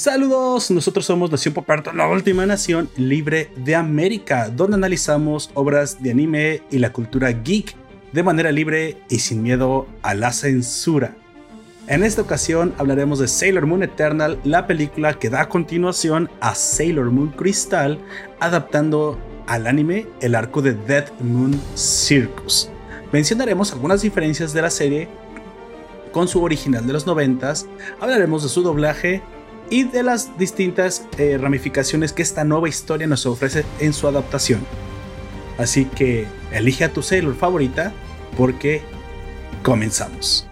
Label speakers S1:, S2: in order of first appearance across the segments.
S1: Saludos, nosotros somos Nación Poparto, la última nación libre de América, donde analizamos obras de anime y la cultura geek de manera libre y sin miedo a la censura. En esta ocasión hablaremos de Sailor Moon Eternal, la película que da continuación a Sailor Moon Crystal, adaptando al anime el arco de Dead Moon Circus. Mencionaremos algunas diferencias de la serie con su original de los 90, hablaremos de su doblaje y de las distintas eh, ramificaciones que esta nueva historia nos ofrece en su adaptación. Así que elige a tu Sailor favorita porque comenzamos.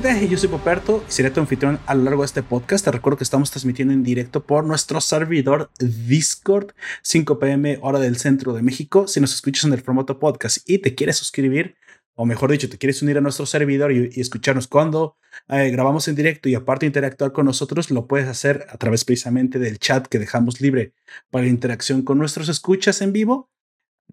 S1: Gente, yo soy Poperto y seré tu anfitrión a lo largo de este podcast. Te recuerdo que estamos transmitiendo en directo por nuestro servidor Discord, 5 pm hora del centro de México. Si nos escuchas en el formato podcast y te quieres suscribir, o mejor dicho, te quieres unir a nuestro servidor y, escucharnos cuando eh, grabamos en directo y aparte interactuar con nosotros, lo puedes hacer a través precisamente del chat que dejamos libre para interacción con nuestros escuchas en vivo.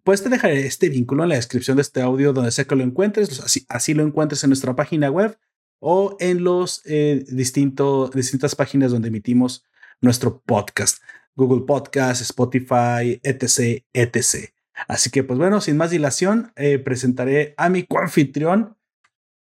S1: Pues te dejaré este vínculo en la descripción de este audio donde sea que lo encuentres, así lo encuentres en nuestra página web o en los eh, distintas páginas donde emitimos nuestro podcast. Google Podcast, Spotify, etc, etc. Así que, pues bueno, sin más dilación, eh, presentaré a mi coanfitrión,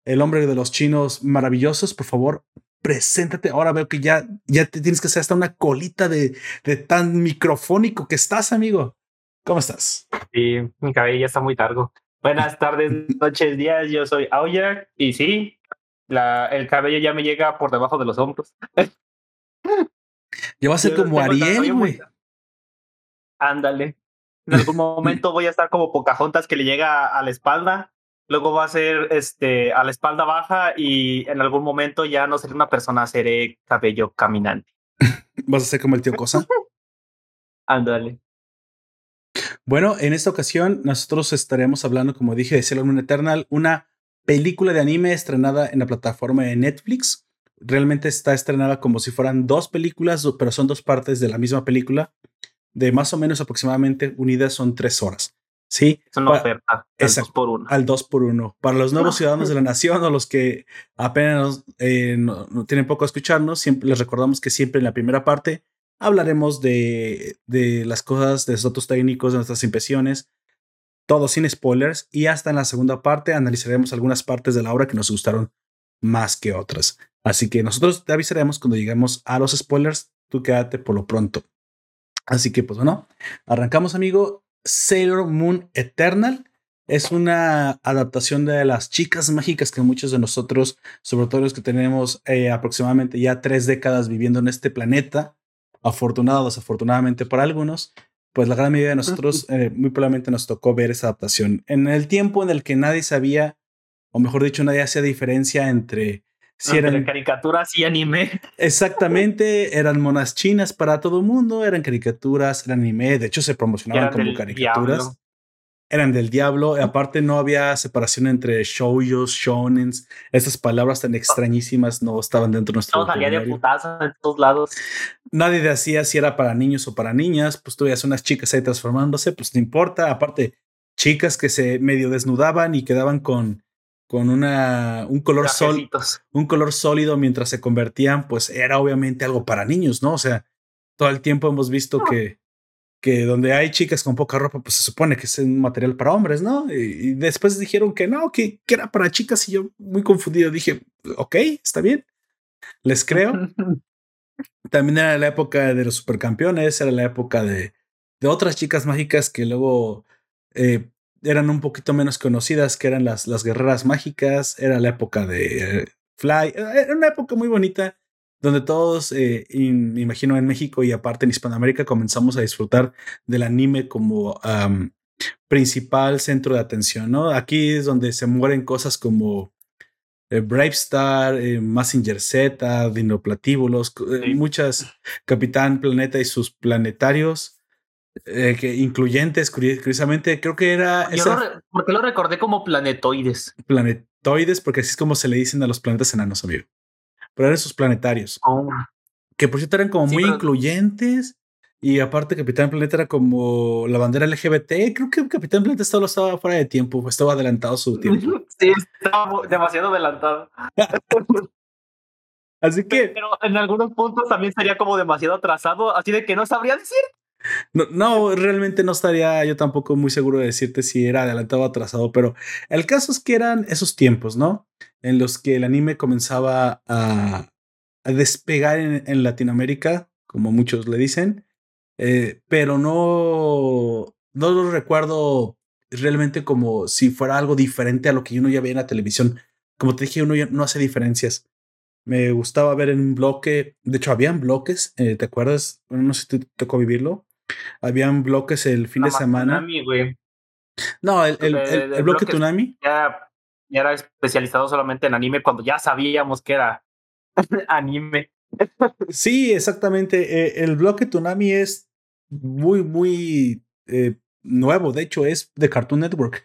S1: el hombre de los chinos maravillosos. Por favor, preséntate. Ahora veo que ya, ya te tienes que hacer hasta una colita de, de tan microfónico que estás, amigo. ¿Cómo estás?
S2: Sí, mi cabello ya está muy largo. Buenas tardes, noches, días. Yo soy Aoya y sí, la, el cabello ya me llega por debajo de los hombros.
S1: Ya va a ser como Ariel, güey.
S2: Ándale. En algún momento voy a estar como Pocahontas que le llega a la espalda. Luego va a ser este, a la espalda baja y en algún momento ya no seré una persona, seré cabello caminante.
S1: ¿Vas a ser como el tío Cosa?
S2: Ándale.
S1: Bueno, en esta ocasión nosotros estaremos hablando, como dije, de Sailor Moon Eternal, una película de anime estrenada en la plataforma de Netflix. Realmente está estrenada como si fueran dos películas, pero son dos partes de la misma película, de más o menos aproximadamente unidas son tres horas. Sí.
S2: Es una oferta. Al dos por uno.
S1: Al dos por uno. Para los nuevos ciudadanos de la nación o los que apenas eh, no, tienen poco a escucharnos, siempre les recordamos que siempre en la primera parte hablaremos de, de las cosas, de los datos técnicos, de nuestras impresiones, todo sin spoilers, y hasta en la segunda parte analizaremos algunas partes de la obra que nos gustaron más que otras. Así que nosotros te avisaremos cuando lleguemos a los spoilers, tú quédate por lo pronto. Así que pues bueno, arrancamos amigo. Sailor Moon Eternal es una adaptación de las chicas mágicas que muchos de nosotros, sobre todo los que tenemos eh, aproximadamente ya tres décadas viviendo en este planeta, afortunados, desafortunadamente para algunos, pues la gran mayoría de nosotros eh, muy probablemente nos tocó ver esa adaptación. En el tiempo en el que nadie sabía, o mejor dicho, nadie hacía diferencia entre
S2: si eran caricaturas y anime.
S1: Exactamente, eran monas chinas para todo el mundo, eran caricaturas, eran anime, de hecho se promocionaban como caricaturas eran del diablo. Aparte, no había separación entre shoujos, shonens. Esas palabras tan extrañísimas no estaban dentro de nuestro.
S2: No salía de putazo en todos lados.
S1: Nadie decía si era para niños o para niñas. Pues tú veías unas chicas ahí transformándose, pues no importa. Aparte, chicas que se medio desnudaban y quedaban con, con una, un color sólido, un color sólido mientras se convertían, pues era obviamente algo para niños, ¿no? O sea, todo el tiempo hemos visto que que donde hay chicas con poca ropa, pues se supone que es un material para hombres, ¿no? Y, después dijeron que no, que, que, era para chicas y yo muy confundido dije, ok, está bien, les creo. También era la época de los supercampeones, era la época de, de otras chicas mágicas que luego eh, eran un poquito menos conocidas, que eran las, las guerreras mágicas, era la época de Fly, era una época muy bonita donde todos, eh, imagino en México y aparte en Hispanoamérica, comenzamos a disfrutar del anime como principal centro de atención, ¿no? Aquí es donde se mueren cosas como eh, Brave Star, eh, Massinger Z, Dinoplatíbulos, eh, muchas Capitán Planeta y sus planetarios. que incluyentes, curiosamente, creo que era.
S2: ¿Por qué lo recordé como planetoides?
S1: Planetoides, porque así es como se le dicen a los planetas enanos, amigo pero eran sus planetarios. Oh. Que por cierto eran como muy incluyentes. Y aparte, Capitán Planeta era como la bandera LGBT. Creo que Capitán Planeta solo estaba fuera de tiempo, estaba adelantado su tiempo.
S2: Sí, estaba demasiado adelantado.
S1: así que.
S2: Pero en algunos puntos también sería como demasiado atrasado, así de que no sabría decir.
S1: No, no, realmente no estaría yo tampoco muy seguro de decirte si era adelantado o atrasado, pero el caso es que eran esos tiempos, ¿no? En los que el anime comenzaba a, despegar en, Latinoamérica, como muchos le dicen eh, pero no, no lo recuerdo realmente como si fuera algo diferente a lo que uno ya veía en la televisión. Como te dije, uno ya no hace diferencias. Me gustaba ver en un bloque, de hecho, habían bloques, eh, ¿te acuerdas? no sé si te tocó vivirlo. Habían bloques el fin de semana.
S2: Tsunami, güey.
S1: No, el, el, el, bloque Tsunami.
S2: Ya, ya era especializado solamente en anime cuando ya sabíamos que era anime.
S1: Sí, exactamente. Eh, el bloque Tsunami es muy, muy eh, nuevo. De hecho, es de Cartoon Network.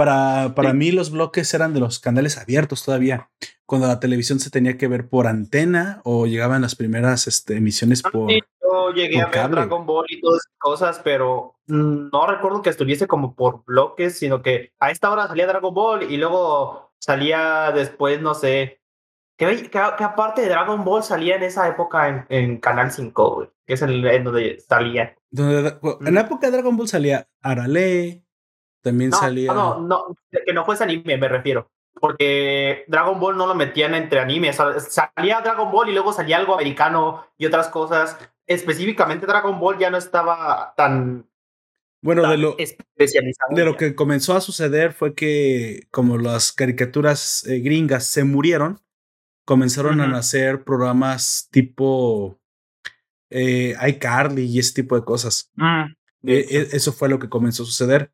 S1: Para, para mí los bloques eran de los canales abiertos todavía, cuando la televisión se tenía que ver por antena o llegaban las primeras este, emisiones ah, por...
S2: yo llegué a ver Dragon Ball y todas esas cosas, pero no recuerdo que estuviese como por bloques, sino que a esta hora salía Dragon Ball y luego salía después, no sé, que, que, aparte de Dragon Ball salía en esa época en, Canal 5, que es el, en donde salía.
S1: En la época de Dragon Ball salía Arale, también salía.
S2: No, no, que no fuese anime, me refiero. Porque Dragon Ball no lo metían entre anime. Salía Dragon Ball y luego salía algo americano y otras cosas. Específicamente Dragon Ball ya no estaba tan.
S1: Bueno, de, lo, especializado de lo que comenzó a suceder fue que, como las caricaturas eh, gringas se murieron, comenzaron a nacer programas tipo eh, iCarly y ese tipo de cosas. Mm, eh, e, eso fue lo que comenzó a suceder.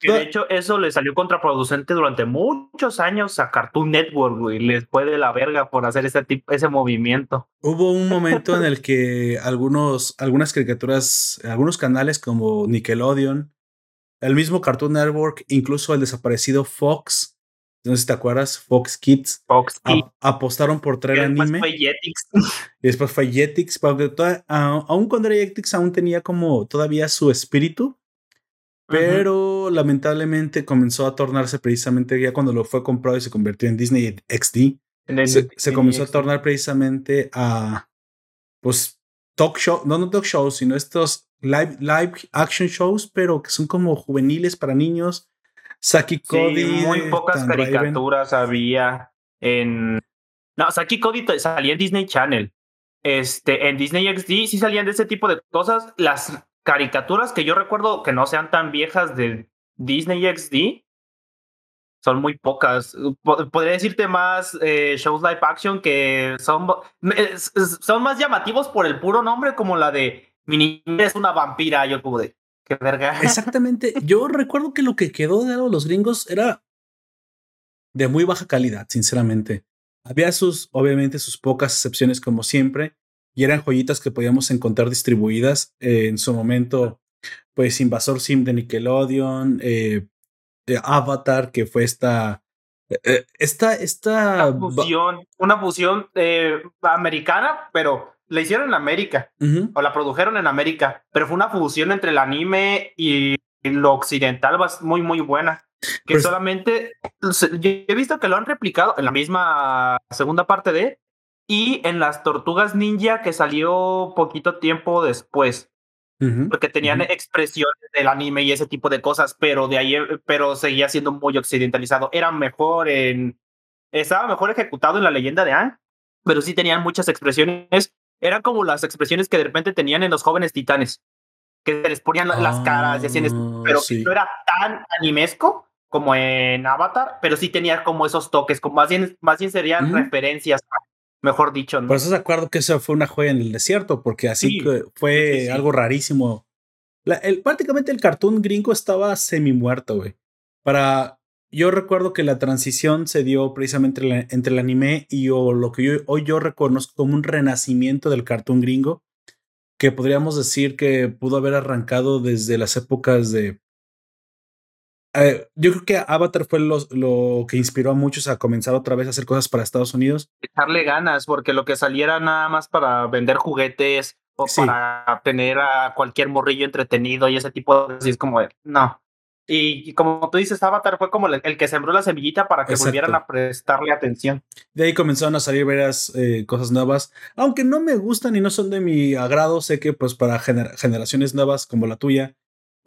S2: Que de hecho eso le salió contraproducente durante muchos años a Cartoon Network, y Les fue de la verga por hacer ese tipo, ese movimiento.
S1: Hubo un momento en el que algunos, algunas caricaturas, algunos canales como Nickelodeon, el mismo Cartoon Network, incluso el desaparecido Fox, no sé si te acuerdas, Fox Kids.
S2: Fox Kids.
S1: apostaron por traer anime.
S2: Fue Jetix.
S1: Y después fue Jetix, porque aún cuando era Jetix aún tenía como todavía su espíritu, pero lamentablemente comenzó a tornarse precisamente ya cuando lo fue comprado y se convirtió en Disney XD. se, comenzó a tornar precisamente a, pues, talk show, no, no talk shows, sino estos live, live action shows, pero que son como juveniles para niños Saki Cody.
S2: muy pocas caricaturas había en. No, Saki Cody salía en Disney Channel. Este, en Disney XD sí salían de ese tipo de cosas. Las caricaturas que yo recuerdo que no sean tan viejas de Disney XD son muy pocas. Podría decirte más eh, shows live action que son, son más llamativos por el puro nombre, como la de Mi es una vampira. Yo como de, Qué verga.
S1: Exactamente. Yo recuerdo que lo que quedó de los gringos era de muy baja calidad, sinceramente. Había sus, obviamente, sus pocas excepciones como siempre, y eran joyitas que podíamos encontrar distribuidas en su momento, pues Invasor Sim de Nickelodeon, eh, Avatar, que fue esta... Eh, esta, esta...
S2: Una fusión, una fusión eh, americana, pero la hicieron en América o la produjeron en América, pero fue una fusión entre el anime y lo occidental muy, muy buena. Que pues solamente yo he visto que lo han replicado en la misma segunda parte de y en las Tortugas Ninja que salió poquito tiempo después. Porque tenían expresiones del anime y ese tipo de cosas, pero de ahí, pero seguía siendo muy occidentalizado. Era mejor en. Estaba mejor ejecutado en la leyenda de Anne, pero sí tenían muchas expresiones eran como las expresiones que de repente tenían en los jóvenes titanes, que se les ponían las caras y hacían ah, pero no era tan animesco como en Avatar, pero sí tenía como esos toques, como más bien, más bien serían referencias, mejor dicho.
S1: Por eso se acuerdo que eso fue una joya en el desierto, porque así fue algo rarísimo. el, prácticamente el cartoon gringo estaba semi muerto, güey. Para yo recuerdo que la transición se dio precisamente entre el anime y lo que hoy yo reconozco como un renacimiento del cartoon gringo, que podríamos decir que pudo haber arrancado desde las épocas de eh, yo creo que Avatar fue lo, lo, que inspiró a muchos a comenzar otra vez a hacer cosas para Estados Unidos.
S2: Echarle ganas, porque lo que saliera nada más para vender juguetes o para tener a cualquier morrillo entretenido y ese tipo de cosas, es como, no. Y, como tú dices, Avatar fue como el, que sembró la semillita para que volvieran a prestarle atención.
S1: De ahí comenzaron a salir varias eh, cosas nuevas, aunque no me gustan y no son de mi agrado, sé que pues para generaciones nuevas como la tuya,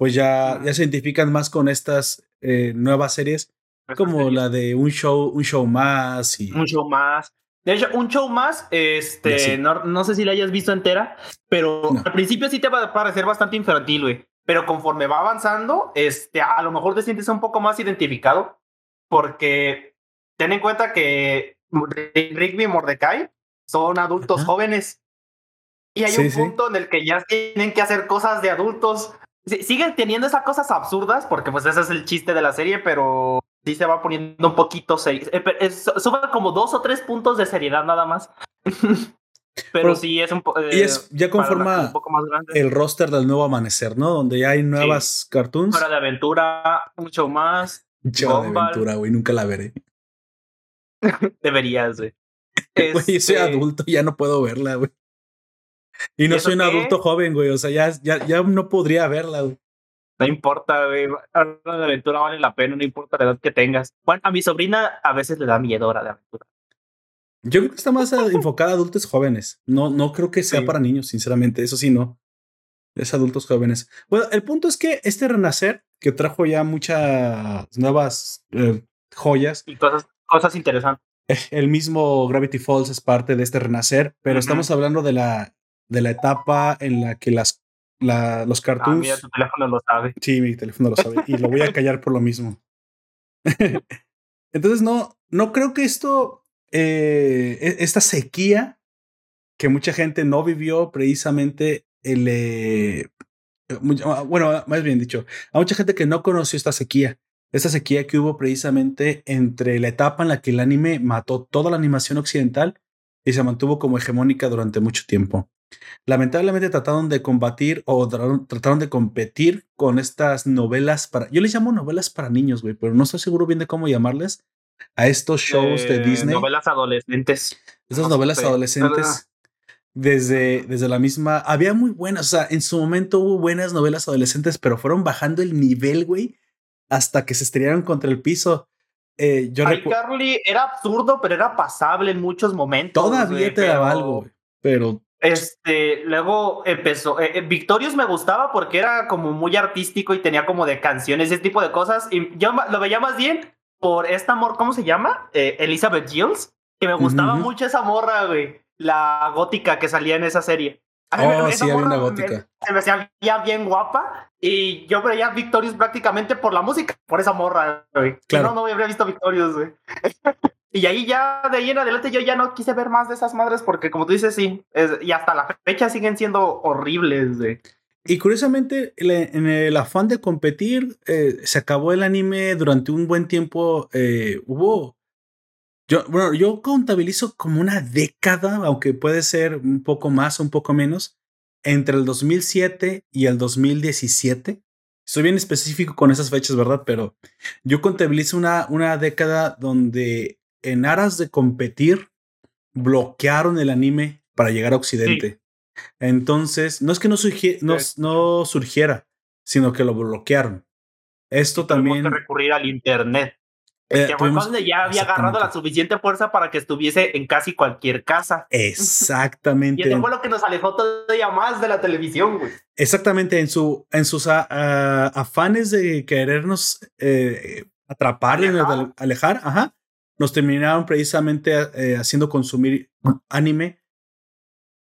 S1: pues ya, ya se identifican más con estas eh, nuevas series, como la de un show, un show más y...
S2: Un show más. De hecho, un show más, este, no, no, sé si la hayas visto entera, pero al principio sí te va a parecer bastante infantil, güey pero conforme va avanzando, este, a lo mejor te sientes un poco más identificado, porque ten en cuenta que Rigby y Mordecai son adultos jóvenes. Y hay un punto en el que ya tienen que hacer cosas de adultos. Siguen teniendo esas cosas absurdas, porque pues ese es el chiste de la serie, pero sí se va poniendo un poquito... Eh, sube como dos o tres puntos de seriedad nada más. Pero, sí es un poco.
S1: y es, ya conforma el roster del nuevo amanecer, ¿no? Donde ya hay nuevas cartoons.
S2: Hora de aventura, mucho más.
S1: Hora de aventura, güey, nunca la veré.
S2: Deberías, güey.
S1: Güey, soy este adulto, ya no puedo verla, güey. Y no soy un adulto joven, güey. O sea, ya, ya, ya no podría verla, güey.
S2: No importa, güey. De aventura vale la pena, no importa la edad que tengas. Bueno, a mi sobrina a veces le da miedo hora de aventura.
S1: Yo creo que está más enfocada a adultos jóvenes. No, no creo que sea para niños, sinceramente. Eso sí, no. Es adultos jóvenes. Bueno, el punto es que este renacer, que trajo ya muchas nuevas eh, joyas.
S2: Y cosas, cosas interesantes.
S1: Eh, el mismo Gravity Falls es parte de este renacer, pero estamos hablando de la, de la etapa en la que las, la, los cartoons.
S2: Ah, tu teléfono lo sabe.
S1: Sí, mi teléfono lo sabe. y lo voy a callar por lo mismo. Entonces, no, no creo que esto eh, e, esta sequía que mucha gente no vivió precisamente el, eh, ah, bueno, más bien dicho, a mucha gente que no conoció esta sequía, esta sequía que hubo precisamente entre la etapa en la que el anime mató toda la animación occidental y se mantuvo como hegemónica durante mucho tiempo. Lamentablemente trataron de combatir o trataron de competir con estas novelas para, yo les llamo novelas para niños, güey, pero no estoy seguro bien de cómo llamarles, a estos shows de Disney.
S2: Novelas adolescentes.
S1: Esas novelas adolescentes. Desde, desde la misma. Había muy buenas. O sea, en su momento hubo buenas novelas adolescentes, pero fueron bajando el nivel, güey, hasta que se estrellaron contra el piso. Eh, yo
S2: Carly era absurdo, pero era pasable en muchos momentos.
S1: Todavía te daba algo, güey. Pero.
S2: Este, luego empezó. Eh, eh, Victorious me gustaba porque era como muy artístico y tenía como de canciones, ese tipo de cosas. Y yo lo veía más bien por esta amor, ¿cómo se llama? Eh, Elizabeth Gills, que me gustaba mucho esa morra, güey. La gótica que salía en esa serie.
S1: Oh, sí, había una gótica.
S2: se me hacía bien guapa y yo veía Victorious prácticamente por la música, por esa morra, güey. Claro. No, no habría visto Victorious, güey. y ahí ya, de ahí en adelante, yo ya no quise ver más de esas madres porque, como tú dices, sí, y hasta la fecha siguen siendo horribles, güey.
S1: Y curiosamente, en el afán de competir, eh, se acabó el anime durante un buen tiempo. Eh, hubo. Yo, bueno, yo contabilizo como una década, aunque puede ser un poco más o un poco menos, entre el 2007 y el 2017. Soy bien específico con esas fechas, ¿verdad? Pero yo contabilizo una, una década donde en aras de competir, bloquearon el anime para llegar a Occidente. Entonces, no es que no, no, surgiera, sino que lo bloquearon. Esto también.
S2: que recurrir al Internet. Eh, que fue cuando ya había agarrado la suficiente fuerza para que estuviese en casi cualquier casa.
S1: Exactamente.
S2: y eso fue lo que nos alejó todavía más de la televisión, güey.
S1: Exactamente, en, su, en sus ah, ah, afanes de querernos eh, atrapar, alejar. alejar, ajá, nos terminaron precisamente eh, haciendo consumir anime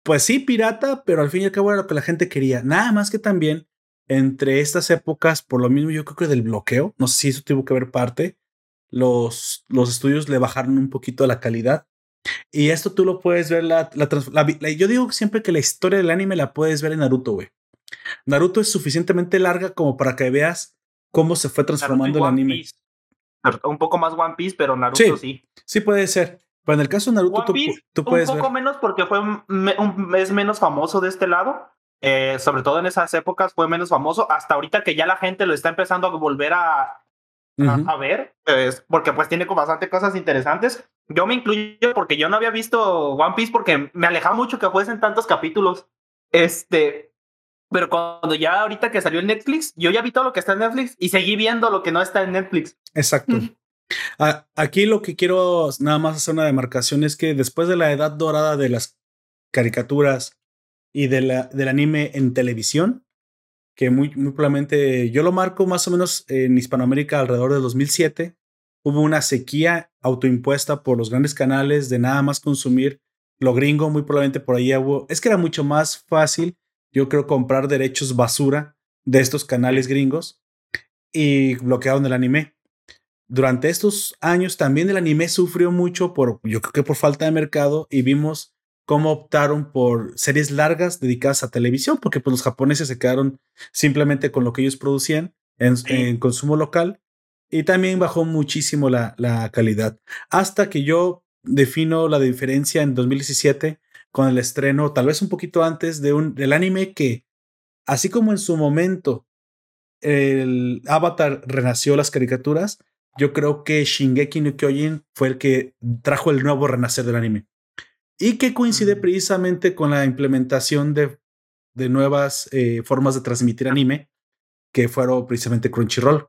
S1: pues sí, pirata, pero al fin y al cabo era lo que la gente quería. Nada más que también entre estas épocas, por lo mismo yo creo que del bloqueo, no sé si eso tuvo que ver parte, los, los estudios le bajaron un poquito la calidad. Y esto tú lo puedes ver, la, la, yo digo siempre que la historia del anime la puedes ver en Naruto, güey. Naruto es suficientemente larga como para que veas cómo se fue transformando el anime.
S2: Un poco más One Piece, pero Naruto sí.
S1: Sí, puede ser. Pero en el caso de Naruto, tú, puedes.
S2: Un poco menos porque fue un, es menos famoso de este lado. Eh, sobre todo en esas épocas fue menos famoso. Hasta ahorita que ya la gente lo está empezando a volver a, a, ver, pues, porque pues tiene bastante cosas interesantes. Yo me incluyo porque yo no había visto One Piece porque me alejaba mucho que fuesen tantos capítulos. Este, pero cuando ya ahorita que salió en Netflix, yo ya vi todo lo que está en Netflix y seguí viendo lo que no está en Netflix.
S1: Exacto. Aquí lo que quiero nada más hacer una demarcación es que después de la edad dorada de las caricaturas y de la, del anime en televisión, que muy, muy probablemente yo lo marco más o menos en Hispanoamérica alrededor de 2007, hubo una sequía autoimpuesta por los grandes canales de nada más consumir lo gringo, muy probablemente por ahí hubo, es que era mucho más fácil, yo creo, comprar derechos basura de estos canales gringos y bloquearon el anime. Durante estos años también el anime sufrió mucho por, yo creo que por falta de mercado y vimos cómo optaron por series largas dedicadas a televisión, porque pues los japoneses se quedaron simplemente con lo que ellos producían en, consumo local y también bajó muchísimo la, la, calidad. Hasta que yo defino la diferencia en 2017 con el estreno, tal vez un poquito antes, de un, del anime que, así como en su momento el Avatar renació las caricaturas, yo creo que Shingeki no Kyojin fue el que trajo el nuevo renacer del anime y que coincide precisamente con la implementación de, de nuevas eh, formas de transmitir anime que fueron precisamente Crunchyroll.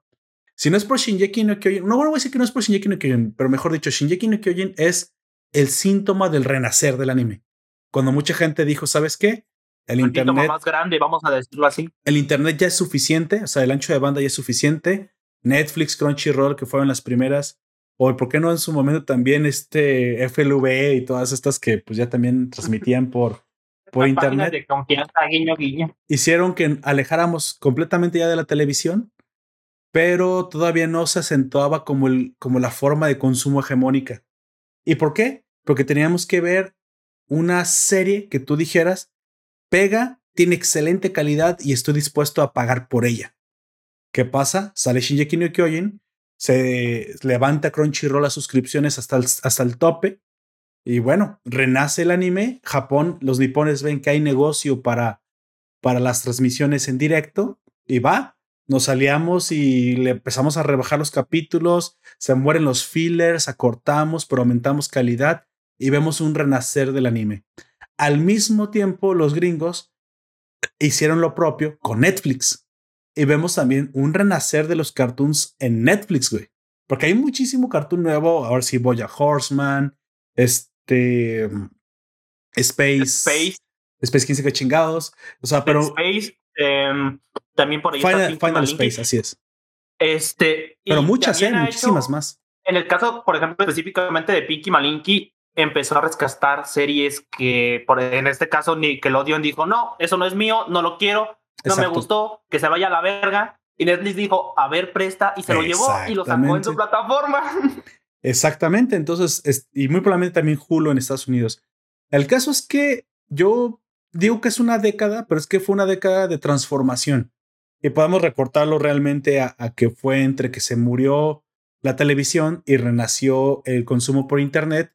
S1: Si no es por Shinjeki no Kyojin, no, voy a decir que no es por Shinjeki no Kyojin, pero mejor dicho, Shinjeki no Kyojin es el síntoma del renacer del anime. Cuando mucha gente dijo, ¿sabes qué?
S2: El, internet más grande, vamos a decirlo así.
S1: El internet ya es suficiente, o sea, el ancho de banda ya es suficiente. Netflix, Crunchyroll, que fueron las primeras, o por qué no en su momento también este FLV y todas estas que pues ya también transmitían por, por internet.
S2: De confianza, guiño, guiño.
S1: Hicieron que alejáramos completamente ya de la televisión, pero todavía no se acentuaba como, el, como la forma de consumo hegemónica. ¿Y por qué? Porque teníamos que ver una serie que tú dijeras, pega, tiene excelente calidad y estoy dispuesto a pagar por ella. ¿Qué pasa? Sale Shinji no se levanta Crunchyroll las suscripciones hasta el, hasta el tope. Y bueno, renace el anime. Japón, los nipones ven que hay negocio para, para las transmisiones en directo y va. Nos aliamos y le empezamos a rebajar los capítulos, se mueren los fillers, acortamos, pero aumentamos calidad y vemos un renacer del anime. Al mismo tiempo, los gringos hicieron lo propio con Netflix y vemos también un renacer de los cartoons en Netflix, güey. Porque hay muchísimo cartoon nuevo. Ahora sí, Boya Horseman, este. Space.
S2: Space.
S1: Space 15 que chingados. O sea, pero.
S2: Space. Em, también por ahí.
S1: Final, Final Space, así es.
S2: Este.
S1: Pero muchas, ¿eh? Muchísimas más.
S2: En el caso, por ejemplo, específicamente de Pinky Malinky, empezó a rescatar series que, por, en este caso, Nickelodeon dijo: No, eso no es mío, no lo quiero no me gustó, que se vaya a la verga. Y Netflix dijo, a ver, presta, y se lo llevó y lo sacó en su plataforma.
S1: Exactamente, entonces, y muy probablemente también Hulu en Estados Unidos. El caso es que yo digo que es una década, pero es que fue una década de transformación. Y podemos recortarlo realmente a, que fue entre que se murió la televisión y renació el consumo por Internet.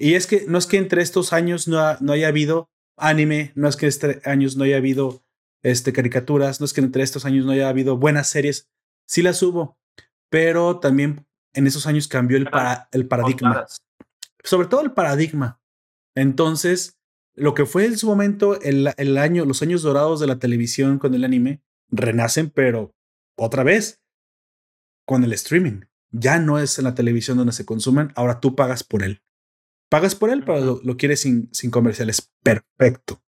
S1: Y es que no es que entre estos años no, no haya habido anime, no es que este años no haya habido este, caricaturas. No es que entre estos años no haya habido buenas series, sí las hubo, pero también en esos años cambió el, el paradigma. Sobre todo el paradigma. Entonces, lo que fue en su momento el, el año, los años dorados de la televisión con el anime, renacen, pero otra vez con el streaming. Ya no es en la televisión donde se consumen, ahora tú pagas por él. Pagas por él, pero lo, quieres sin, sin comerciales. Perfecto.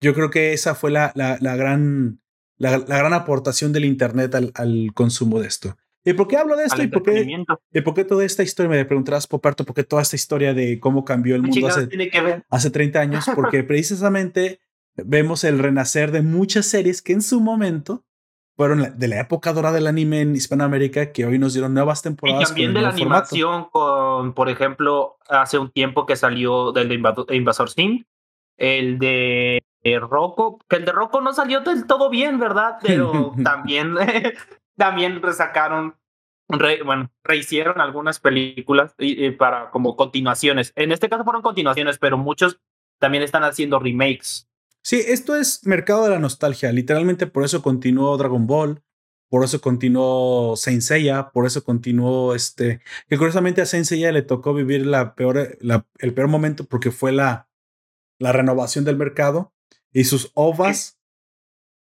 S1: Yo creo que esa fue la, la, la gran, la, gran aportación del Internet al, al, consumo de esto. ¿Y por qué hablo de esto? ¿Y por qué, ¿Y por qué toda esta historia? Me preguntarás, Poperto, ¿por qué toda esta historia de cómo cambió el mundo hace, hace 30 años? Porque precisamente vemos el renacer de muchas series que en su momento fueron de la época dorada del anime en Hispanoamérica que hoy nos dieron nuevas temporadas.
S2: Y también de la animación con, por ejemplo, hace un tiempo que salió del Invasor Sim, el de eh, Rocco, que el de Rocco no salió del todo bien, ¿verdad? Pero también, también resacaron, bueno, rehicieron algunas películas para como continuaciones. En este caso fueron continuaciones, pero muchos también están haciendo remakes.
S1: Sí, esto es mercado de la nostalgia. Literalmente por eso continuó Dragon Ball, por eso continuó Saint Seiya, por eso continuó este, que curiosamente a Saint Seiya le tocó vivir la peor, el peor momento porque fue la, la renovación del mercado y sus ovas,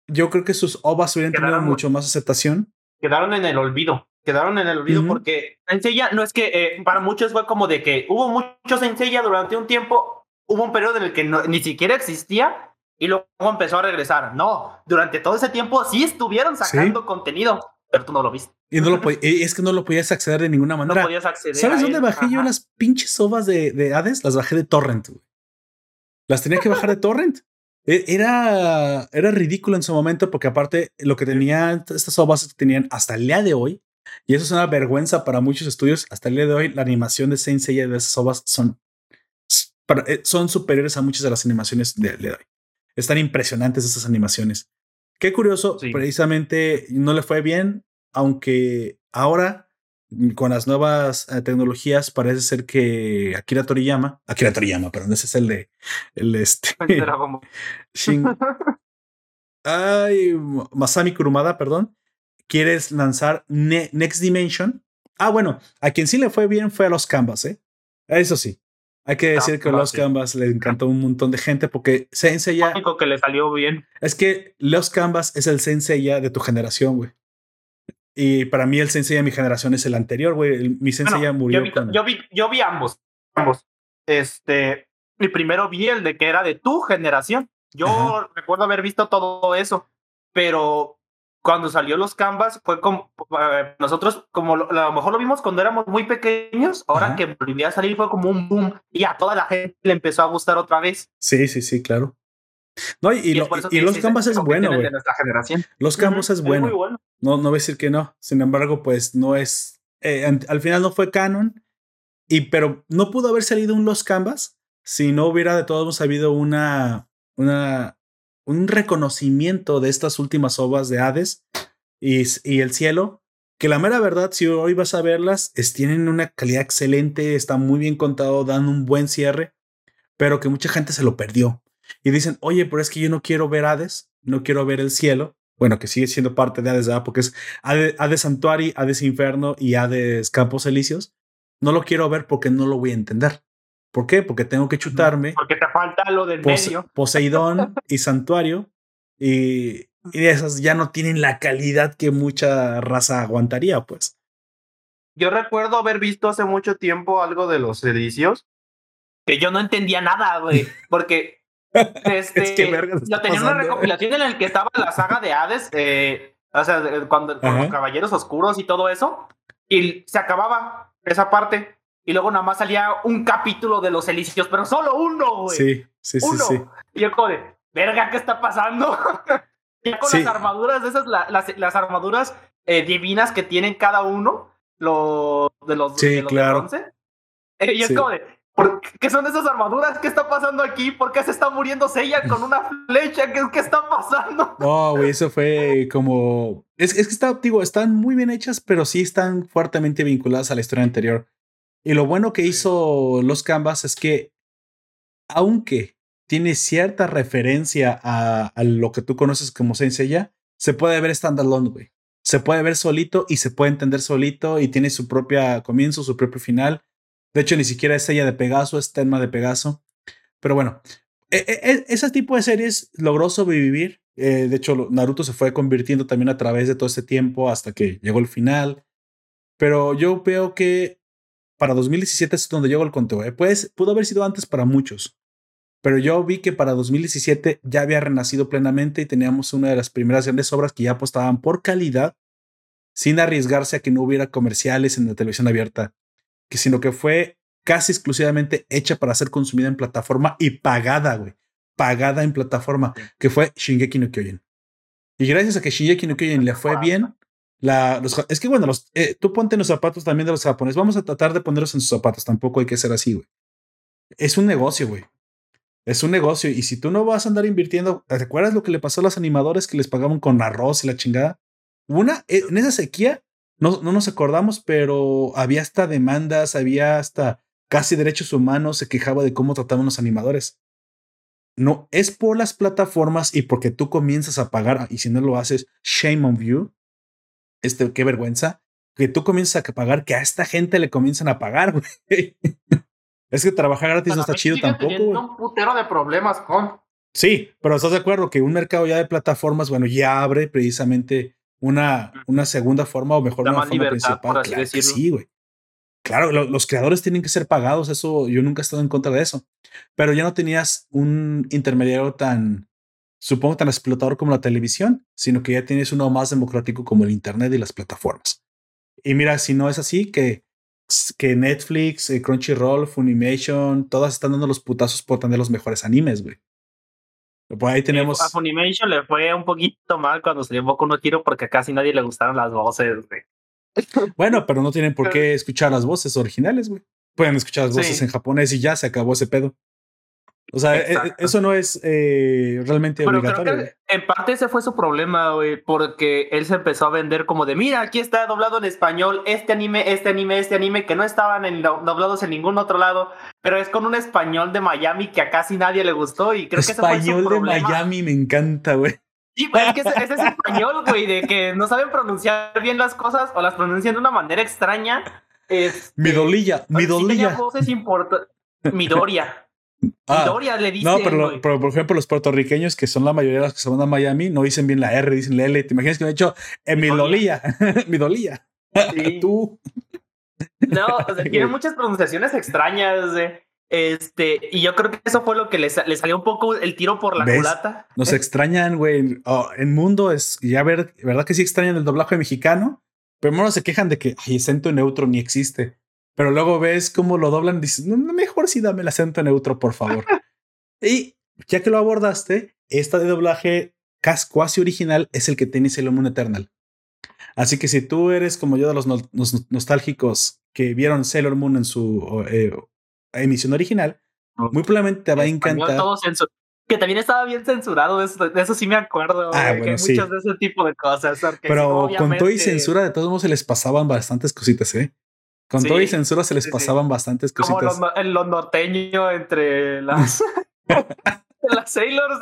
S1: yo creo que sus ovas hubieran tenido mucho más aceptación.
S2: Quedaron en el olvido, quedaron en el olvido porque Saint Seiya no es que eh, para muchos fue como de que hubo muchos Saint Seiya durante un tiempo, hubo un periodo en el que ni siquiera existía y luego empezó a regresar. No, durante todo ese tiempo sí estuvieron sacando contenido, pero tú no lo viste.
S1: Y no lo es que no lo podías acceder de ninguna manera.
S2: No podías acceder.
S1: ¿Sabes dónde bajé yo las pinches ovas de, de, Hades? Las bajé de Torrent. Las tenía que bajar de Torrent. E, era, era ridículo en su momento porque aparte lo que tenían estas ovas que tenían hasta el día de hoy, y eso es una vergüenza para muchos estudios, hasta el día de hoy la animación de Saint Seiya de esas ovas son, eh, son superiores a muchas de las animaciones del día de hoy. Están impresionantes esas animaciones. Qué curioso, precisamente no le fue bien, aunque ahora con las nuevas eh, tecnologías parece ser que Akira Toriyama, Akira Toriyama, perdón, ese es el de el este Shin, ay, Masami Kurumada, perdón, quieres lanzar Next Dimension. Ah, bueno, a quien sí le fue bien fue a los Canvas, ¿eh? Eso sí. Hay que decir que Los Canvas le encantó un montón de gente porque Sensei ya.
S2: único que le salió bien.
S1: Es que Los Canvas es el Sensei ya de tu generación, güey. Y para mí el Sensei de mi generación es el anterior, güey. Mi Sensei ya murió.
S2: Yo vi, yo vi, yo vi, ambos. Ambos. Este. Mi primero vi el de que era de tu generación. Yo recuerdo haber visto todo eso. Pero cuando salió los Canvas fue como eh, nosotros como lo, a lo mejor lo vimos cuando éramos muy pequeños, ahora que volvía a salir fue como un boom y a toda la gente le empezó a gustar otra vez.
S1: Sí, sí, sí, claro. No, y, los Canvas es bueno, güey. Los Canvas es, bueno. No, no voy a decir que no. Sin embargo, pues no es. Eh, al final no fue canon. Y pero no pudo haber salido un Los Canvas si no hubiera de todos habido una, una un reconocimiento de estas últimas obras de Hades y, el cielo, que la mera verdad, si hoy vas a verlas, es, tienen una calidad excelente, está muy bien contado, dan un buen cierre, pero que mucha gente se lo perdió. Y dicen, oye, pero es que yo no quiero ver Hades, no quiero ver el cielo. Bueno, que sigue siendo parte de Hades, porque es Hades, Hades Santuari, Hades Inferno y Hades Campos Elíseos. No lo quiero ver porque no lo voy a entender. ¿Por qué? Porque tengo que chutarme.
S2: Porque te falta lo del medio.
S1: Poseidón y Santuario. Y, y esas ya no tienen la calidad que mucha raza aguantaría, pues.
S2: Yo recuerdo haber visto hace mucho tiempo algo de los edicios que yo no entendía nada, güey. Porque este, es que yo tenía una recopilación en la que estaba la saga de Hades, eh, o sea, cuando con los caballeros oscuros y todo eso, y se acababa esa parte. Y luego nada más salía un capítulo de los Elíseos, pero solo uno, güey.
S1: Sí, sí, sí, sí.
S2: Y yo como de, verga, ¿qué está pasando? ya con las armaduras, esas, las, las armaduras eh, divinas que tienen cada uno, los de los,
S1: sí, claro.
S2: bronce. Eh, y es como de, ¿qué son esas armaduras? ¿Qué está pasando aquí? ¿Por qué se está muriendo Seiya con una flecha? ¿Qué, qué está pasando?
S1: No, güey, eso fue como... Es, es que está, digo, están muy bien hechas, pero sí están fuertemente vinculadas a la historia anterior. Y lo bueno que hizo los Canvas es que, aunque tiene cierta referencia a, lo que tú conoces como Senseiya, se puede ver standalone, güey. Se puede ver solito y se puede entender solito y tiene su propio comienzo, su propio final. De hecho, ni siquiera es ella de Pegaso, es tema de Pegaso. Pero bueno, e, e, e, ese tipo de series logró sobrevivir. Eh, de hecho, Naruto se fue convirtiendo también a través de todo este tiempo hasta que llegó el final. Pero yo veo que para 2017 es donde llegó el conteo. ¿eh? Pues, pudo haber sido antes para muchos, pero yo vi que para 2017 ya había renacido plenamente y teníamos una de las primeras grandes obras que ya apostaban por calidad, sin arriesgarse a que no hubiera comerciales en la televisión abierta, que sino que fue casi exclusivamente hecha para ser consumida en plataforma y pagada, güey, pagada en plataforma, que fue Shingeki no Kyojin. Y gracias a que Shingeki no Kyojin le fue bien, la, es que bueno, los, eh, tú ponte en los zapatos también de los japoneses. Vamos a tratar de ponerlos en sus zapatos. Tampoco hay que ser así, güey. Es un negocio, güey. Es un negocio. Y si tú no vas a andar invirtiendo, ¿te acuerdas lo que le pasó a los animadores que les pagaban con arroz y la chingada? Una, eh, en esa sequía, no, no nos acordamos, pero había hasta demandas, había hasta casi derechos humanos, se quejaba de cómo trataban los animadores. No, es por las plataformas y porque tú comienzas a pagar, y si no lo haces, shame on you este, qué vergüenza, que tú comienzas a pagar, que a esta gente le comienzan a pagar, güey. Es que trabajar gratis no está chido tampoco.
S2: un putero de problemas con.
S1: Sí, pero estás de acuerdo que un mercado ya de plataformas, bueno, ya abre precisamente una, una segunda forma o mejor una forma principal. Claro sí, güey. Claro, los creadores tienen que ser pagados, eso yo nunca he estado en contra de eso. Pero ya no tenías un intermediario tan, supongo, tan explotador como la televisión, sino que ya tienes uno más democrático como el Internet y las plataformas. Y mira, si no es así, que que Netflix, eh, Crunchyroll, Funimation, todas están dando los putazos por tener los mejores animes, güey. Pues ahí tenemos.
S2: A Funimation le fue un poquito mal cuando salió Boku no Tiro porque casi nadie le gustaron las voces, güey.
S1: Bueno, pero no tienen por qué escuchar las voces originales, güey. Pueden escuchar las voces en japonés y ya se acabó ese pedo. O sea, e, e, eso no es eh, realmente obligatorio.
S2: en parte ese fue su problema, güey, porque él se empezó a vender como de, mira, aquí está doblado en español este anime, este anime, este anime, que no estaban en, doblados en ningún otro lado, pero es con un español de Miami que a casi nadie le gustó y creo que ese fue su problema.
S1: de Miami me encanta, güey.
S2: Sí, es que ese, es español, güey, de que no saben pronunciar bien las cosas o las pronuncian de una manera extraña. Es,
S1: Midolilla, Midolilla.
S2: voces Midoria. Ah, le dice.
S1: No, pero, por ejemplo, los puertorriqueños, que son la mayoría de los que se van a Miami, no dicen bien la R, dicen la L. ¿Te imaginas que me han hecho en mi dolía? mi dolía. Tú.
S2: No, o sea, tiene muchas pronunciaciones extrañas. Este, y yo creo que eso fue lo que le, salió un poco el tiro por la culata.
S1: Nos extrañan, güey. Oh, en mundo es ya ver, ¿verdad que sí extrañan el doblaje mexicano? Pero no se quejan de que hay acento neutro ni existe. Pero luego ves cómo lo doblan y dices, no, mejor sí dame el acento neutro, por favor. y ya que lo abordaste, esta de doblaje cuasi original es el que tiene Sailor Moon Eternal. Así que si tú eres como yo de los, nostálgicos que vieron Sailor Moon en su eh, emisión original, muy probablemente te va a encantar.
S2: Que también estaba bien censurado, de eso, sí me acuerdo. Ah, que muchas de ese tipo de cosas.
S1: Pero con todo y censura, de todos modos se les pasaban bastantes cositas, ¿eh? Con todo y censura se les pasaban bastantes cositas.
S2: Como lo norteño entre las, las Sailors.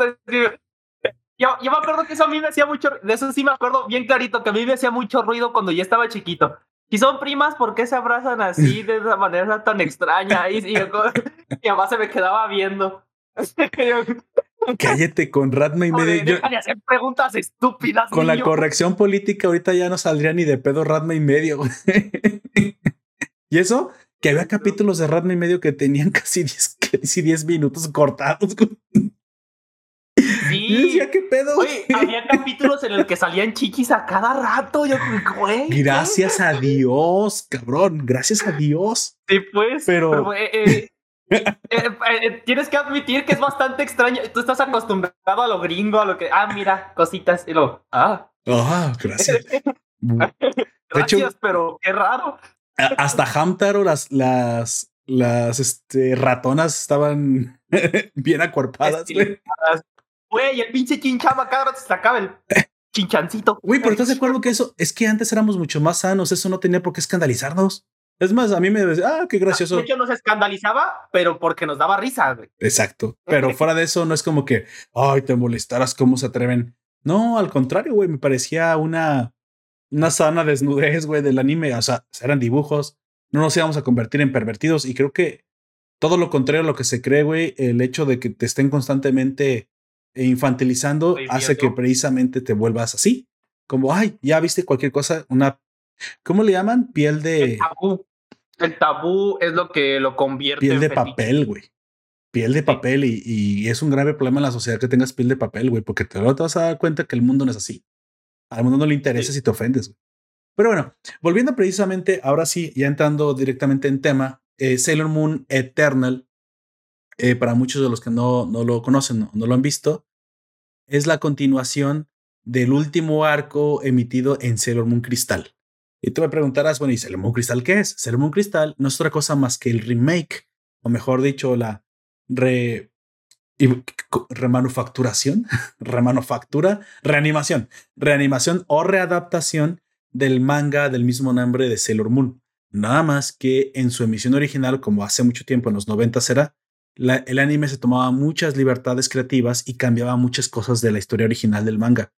S2: Yo, yo, me acuerdo que eso a mí me hacía mucho, de eso sí me acuerdo bien clarito, que a mí me hacía mucho ruido cuando ya estaba chiquito. Y son primas, ¿por qué se abrazan así de esa manera tan extraña? Y, y, y además se me quedaba viendo.
S1: Cállate con Ratma y medio.
S2: Deja de hacer preguntas estúpidas.
S1: Con la corrección política ahorita ya no saldría ni de pedo Ratma y medio. Y eso, que había capítulos de Ratma y medio que tenían casi 10, casi 10 minutos cortados.
S2: Sí. decía, ¿qué pedo? Oye, había capítulos en el que salían chiquis a cada rato. Yo, güey.
S1: Gracias a Dios, cabrón. Gracias a Dios.
S2: Sí, pues. Pero. Eh, eh, eh, tienes que admitir que es bastante extraño. Tú estás acostumbrado a lo gringo, a lo que. Ah, mira, cositas. Y lo. Ah.
S1: Ah, gracias.
S2: gracias, pero qué raro
S1: hasta Hamtaro, las, las, las este, ratonas estaban bien acuerpadas, güey.
S2: El pinche chinchama cada rato se sacaba el chinchancito.
S1: Güey, pero ¿estás de acuerdo que eso es que antes éramos mucho más sanos? Eso no tenía por qué escandalizarnos. Es más, a mí me decía, ah, qué gracioso.
S2: De hecho, nos escandalizaba, pero porque nos daba risa, güey.
S1: Exacto. Pero fuera de eso, no es como que, ay, te molestaras, cómo se atreven. No, al contrario, güey, me parecía una, una sana desnudez, güey, del anime. O sea, eran dibujos. No nos íbamos a convertir en pervertidos. Y creo que todo lo contrario a lo que se cree, güey, el hecho de que te estén constantemente infantilizando hace que precisamente te vuelvas así. Como, ay, ya viste cualquier cosa, una. ¿Cómo le llaman? Piel de.
S2: El tabú. El tabú es lo que lo convierte
S1: piel de papel, güey. Piel de papel y, y, es un grave problema en la sociedad que tengas piel de papel, güey, porque te vas a dar cuenta que el mundo no es así. Al mundo no le interesa si te ofendes. Pero bueno, volviendo precisamente, ahora sí, ya entrando directamente en tema, eh, Sailor Moon Eternal, eh, para muchos de los que no, no lo conocen, no, no lo han visto, es la continuación del último arco emitido en Sailor Moon Crystal. Y tú me preguntarás, bueno, ¿y Sailor Moon Crystal qué es? Sailor Moon Crystal no es otra cosa más que el remake, o mejor dicho, la re, y remanufacturación, remanufactura, reanimación, reanimación o readaptación del manga del mismo nombre de Sailor Moon. Nada más que en su emisión original, como hace mucho tiempo en los 90 era, el anime se tomaba muchas libertades creativas y cambiaba muchas cosas de la historia original del manga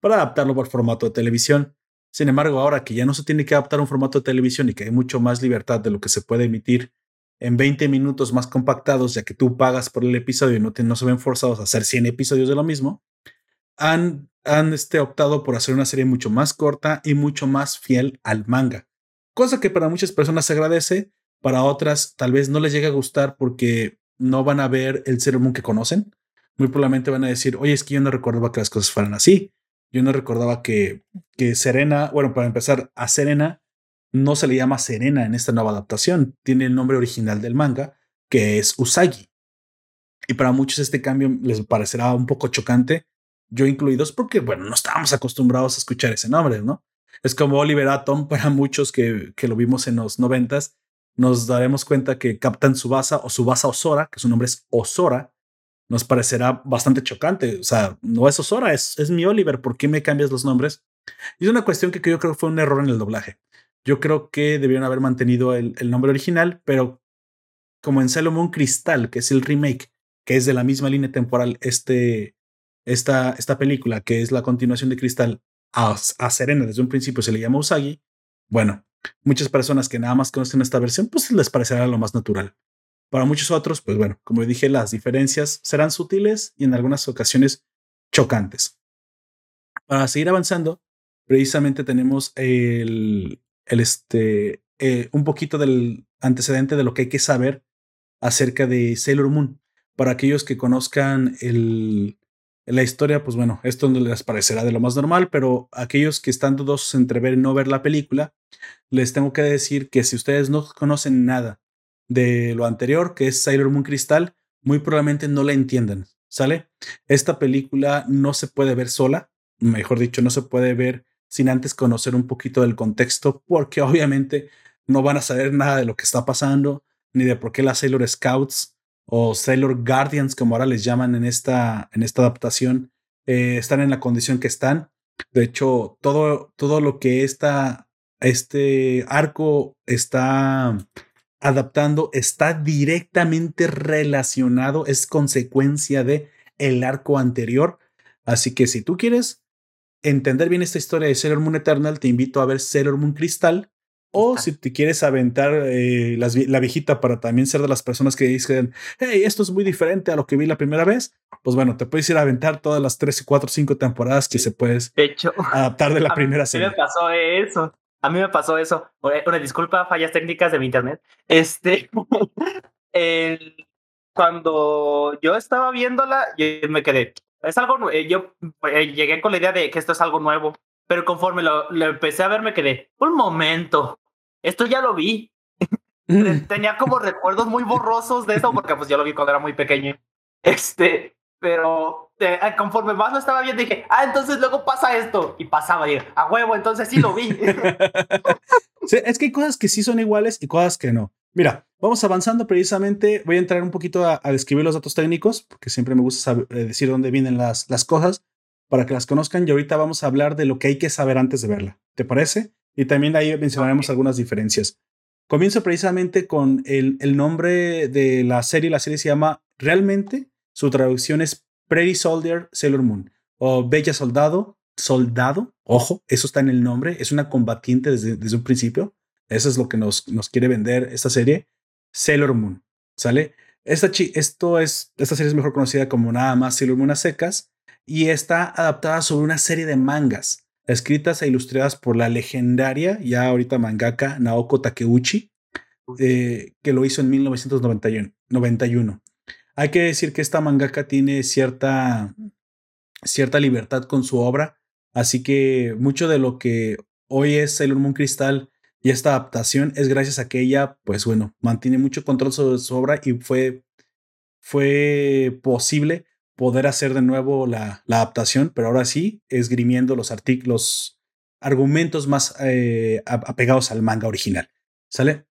S1: para adaptarlo por formato de televisión. Sin embargo, ahora que ya no se tiene que adaptar a un formato de televisión y que hay mucho más libertad de lo que se puede emitir en 20 minutos más compactados, ya que tú pagas por el episodio y no, no se ven forzados a hacer 100 episodios de lo mismo, han, han este, optado por hacer una serie mucho más corta y mucho más fiel al manga. Cosa que para muchas personas se agradece, para otras tal vez no les llegue a gustar porque no van a ver el Sailor Moon que conocen. Muy probablemente van a decir, oye, es que yo no recordaba que las cosas fueran así. Yo no recordaba que, que Serena, bueno, para empezar, a Serena no se le llama Serena en esta nueva adaptación. Tiene el nombre original del manga, que es Usagi. Y para muchos este cambio les parecerá un poco chocante, yo incluidos, porque, bueno, no estábamos acostumbrados a escuchar ese nombre, ¿no? Es como Oliver Atom para muchos que, que lo vimos en los noventas. Nos daremos cuenta que Captain Subasa o Subasa Osora, que su nombre es Osora, nos parecerá bastante chocante. O sea, no es Osora, es, es mi Oliver. ¿Por qué me cambias los nombres? Y es una cuestión que yo creo que fue un error en el doblaje. Yo creo que debieron haber mantenido el, nombre original, pero como en Sailor Moon Crystal, que es el remake, que es de la misma línea temporal, este, esta, esta película, que es la continuación de Crystal, a, a Serena desde un principio se le llama Usagi. Bueno, muchas personas que nada más conocen esta versión, pues les parecerá lo más natural. Para muchos otros, pues bueno, como dije, las diferencias serán sutiles y en algunas ocasiones chocantes. Para seguir avanzando, precisamente tenemos el, el este, eh, un poquito del antecedente de lo que hay que saber acerca de Sailor Moon. Para aquellos que conozcan el, la historia, pues bueno, esto no les parecerá de lo más normal, pero aquellos que están dudosos entre ver y no ver la película, les tengo que decir que si ustedes no conocen nada de lo anterior, que es Sailor Moon Crystal, muy probablemente no la entiendan, ¿sale? Esta película no se puede ver sola, mejor dicho, no se puede ver sin antes conocer un poquito del contexto, porque obviamente no van a saber nada de lo que está pasando, ni de por qué las Sailor Scouts o Sailor Guardians, como ahora les llaman en esta, en esta adaptación, eh, están en la condición que están. De hecho, todo, todo lo que esta, este arco está adaptando está directamente relacionado, es consecuencia de el arco anterior. Así que si tú quieres entender bien esta historia de Sailor Moon Eternal, te invito a ver Sailor Moon Crystal. O si te quieres aventar eh, la viejita para también ser de las personas que dicen, hey, esto es muy diferente a lo que vi la primera vez, pues bueno, te puedes ir a aventar todas las 3, 4, 5 temporadas que se puedes adaptar de la primera serie.
S2: A mí me pasó eso. A mí me pasó eso. Una disculpa, fallas técnicas de mi internet. Este, cuando yo estaba viéndola, yo me quedé, es algo, eh, yo eh, llegué con la idea de que esto es algo nuevo, pero conforme lo, empecé a ver me quedé, un momento, esto ya lo vi. Tenía como recuerdos muy borrosos de eso porque pues yo lo vi cuando era muy pequeño. Este, pero eh, conforme más lo estaba viendo dije, ah, entonces luego pasa esto y pasaba y a huevo, entonces sí lo vi.
S1: es que hay cosas que sí son iguales y cosas que no. Mira, vamos avanzando precisamente. Voy a entrar un poquito a, describir los datos técnicos, porque siempre me gusta saber, eh, decir dónde vienen las, las cosas para que las conozcan. Y ahorita vamos a hablar de lo que hay que saber antes de verla. ¿Te parece? Y también ahí mencionaremos algunas diferencias. Comienzo precisamente con el, el, nombre de la serie. La serie se llama, realmente, su traducción es Pretty Soldier Sailor Moon o Bella Soldado. Soldado, ojo, eso está en el nombre. Es una combatiente desde, desde un principio. Eso es lo que nos, nos quiere vender esta serie. Sailor Moon, ¿sale? Esta, esto es, esta serie es mejor conocida como nada más Sailor Moon a secas y está adaptada sobre una serie de mangas escritas e ilustradas por la legendaria, ya ahorita mangaka Naoko Takeuchi, eh, que lo hizo en 1991. Hay que decir que esta mangaka tiene cierta, cierta libertad con su obra, así que mucho de lo que hoy es Sailor Moon Crystal y esta adaptación es gracias a que ella, pues bueno, mantiene mucho control sobre su obra y fue, fue posible poder hacer de nuevo la, la adaptación, pero ahora sí, esgrimiendo los artículos, argumentos más eh, apegados al manga original. ¿Sale?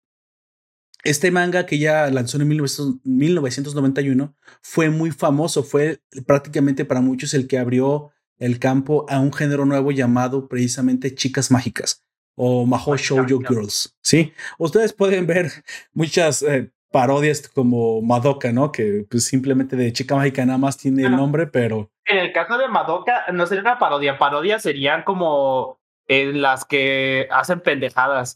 S1: Este manga que ya lanzó en 1991 fue muy famoso, fue prácticamente para muchos el que abrió el campo a un género nuevo llamado precisamente chicas mágicas o Mahou Shoujo Girls, ¿sí? Ustedes pueden ver muchas eh, parodias como Madoka, ¿no? Que pues simplemente de chica mágica nada más tiene el nombre, pero...
S2: En el caso de Madoka no sería una parodia, parodia serían como en las que hacen pendejadas.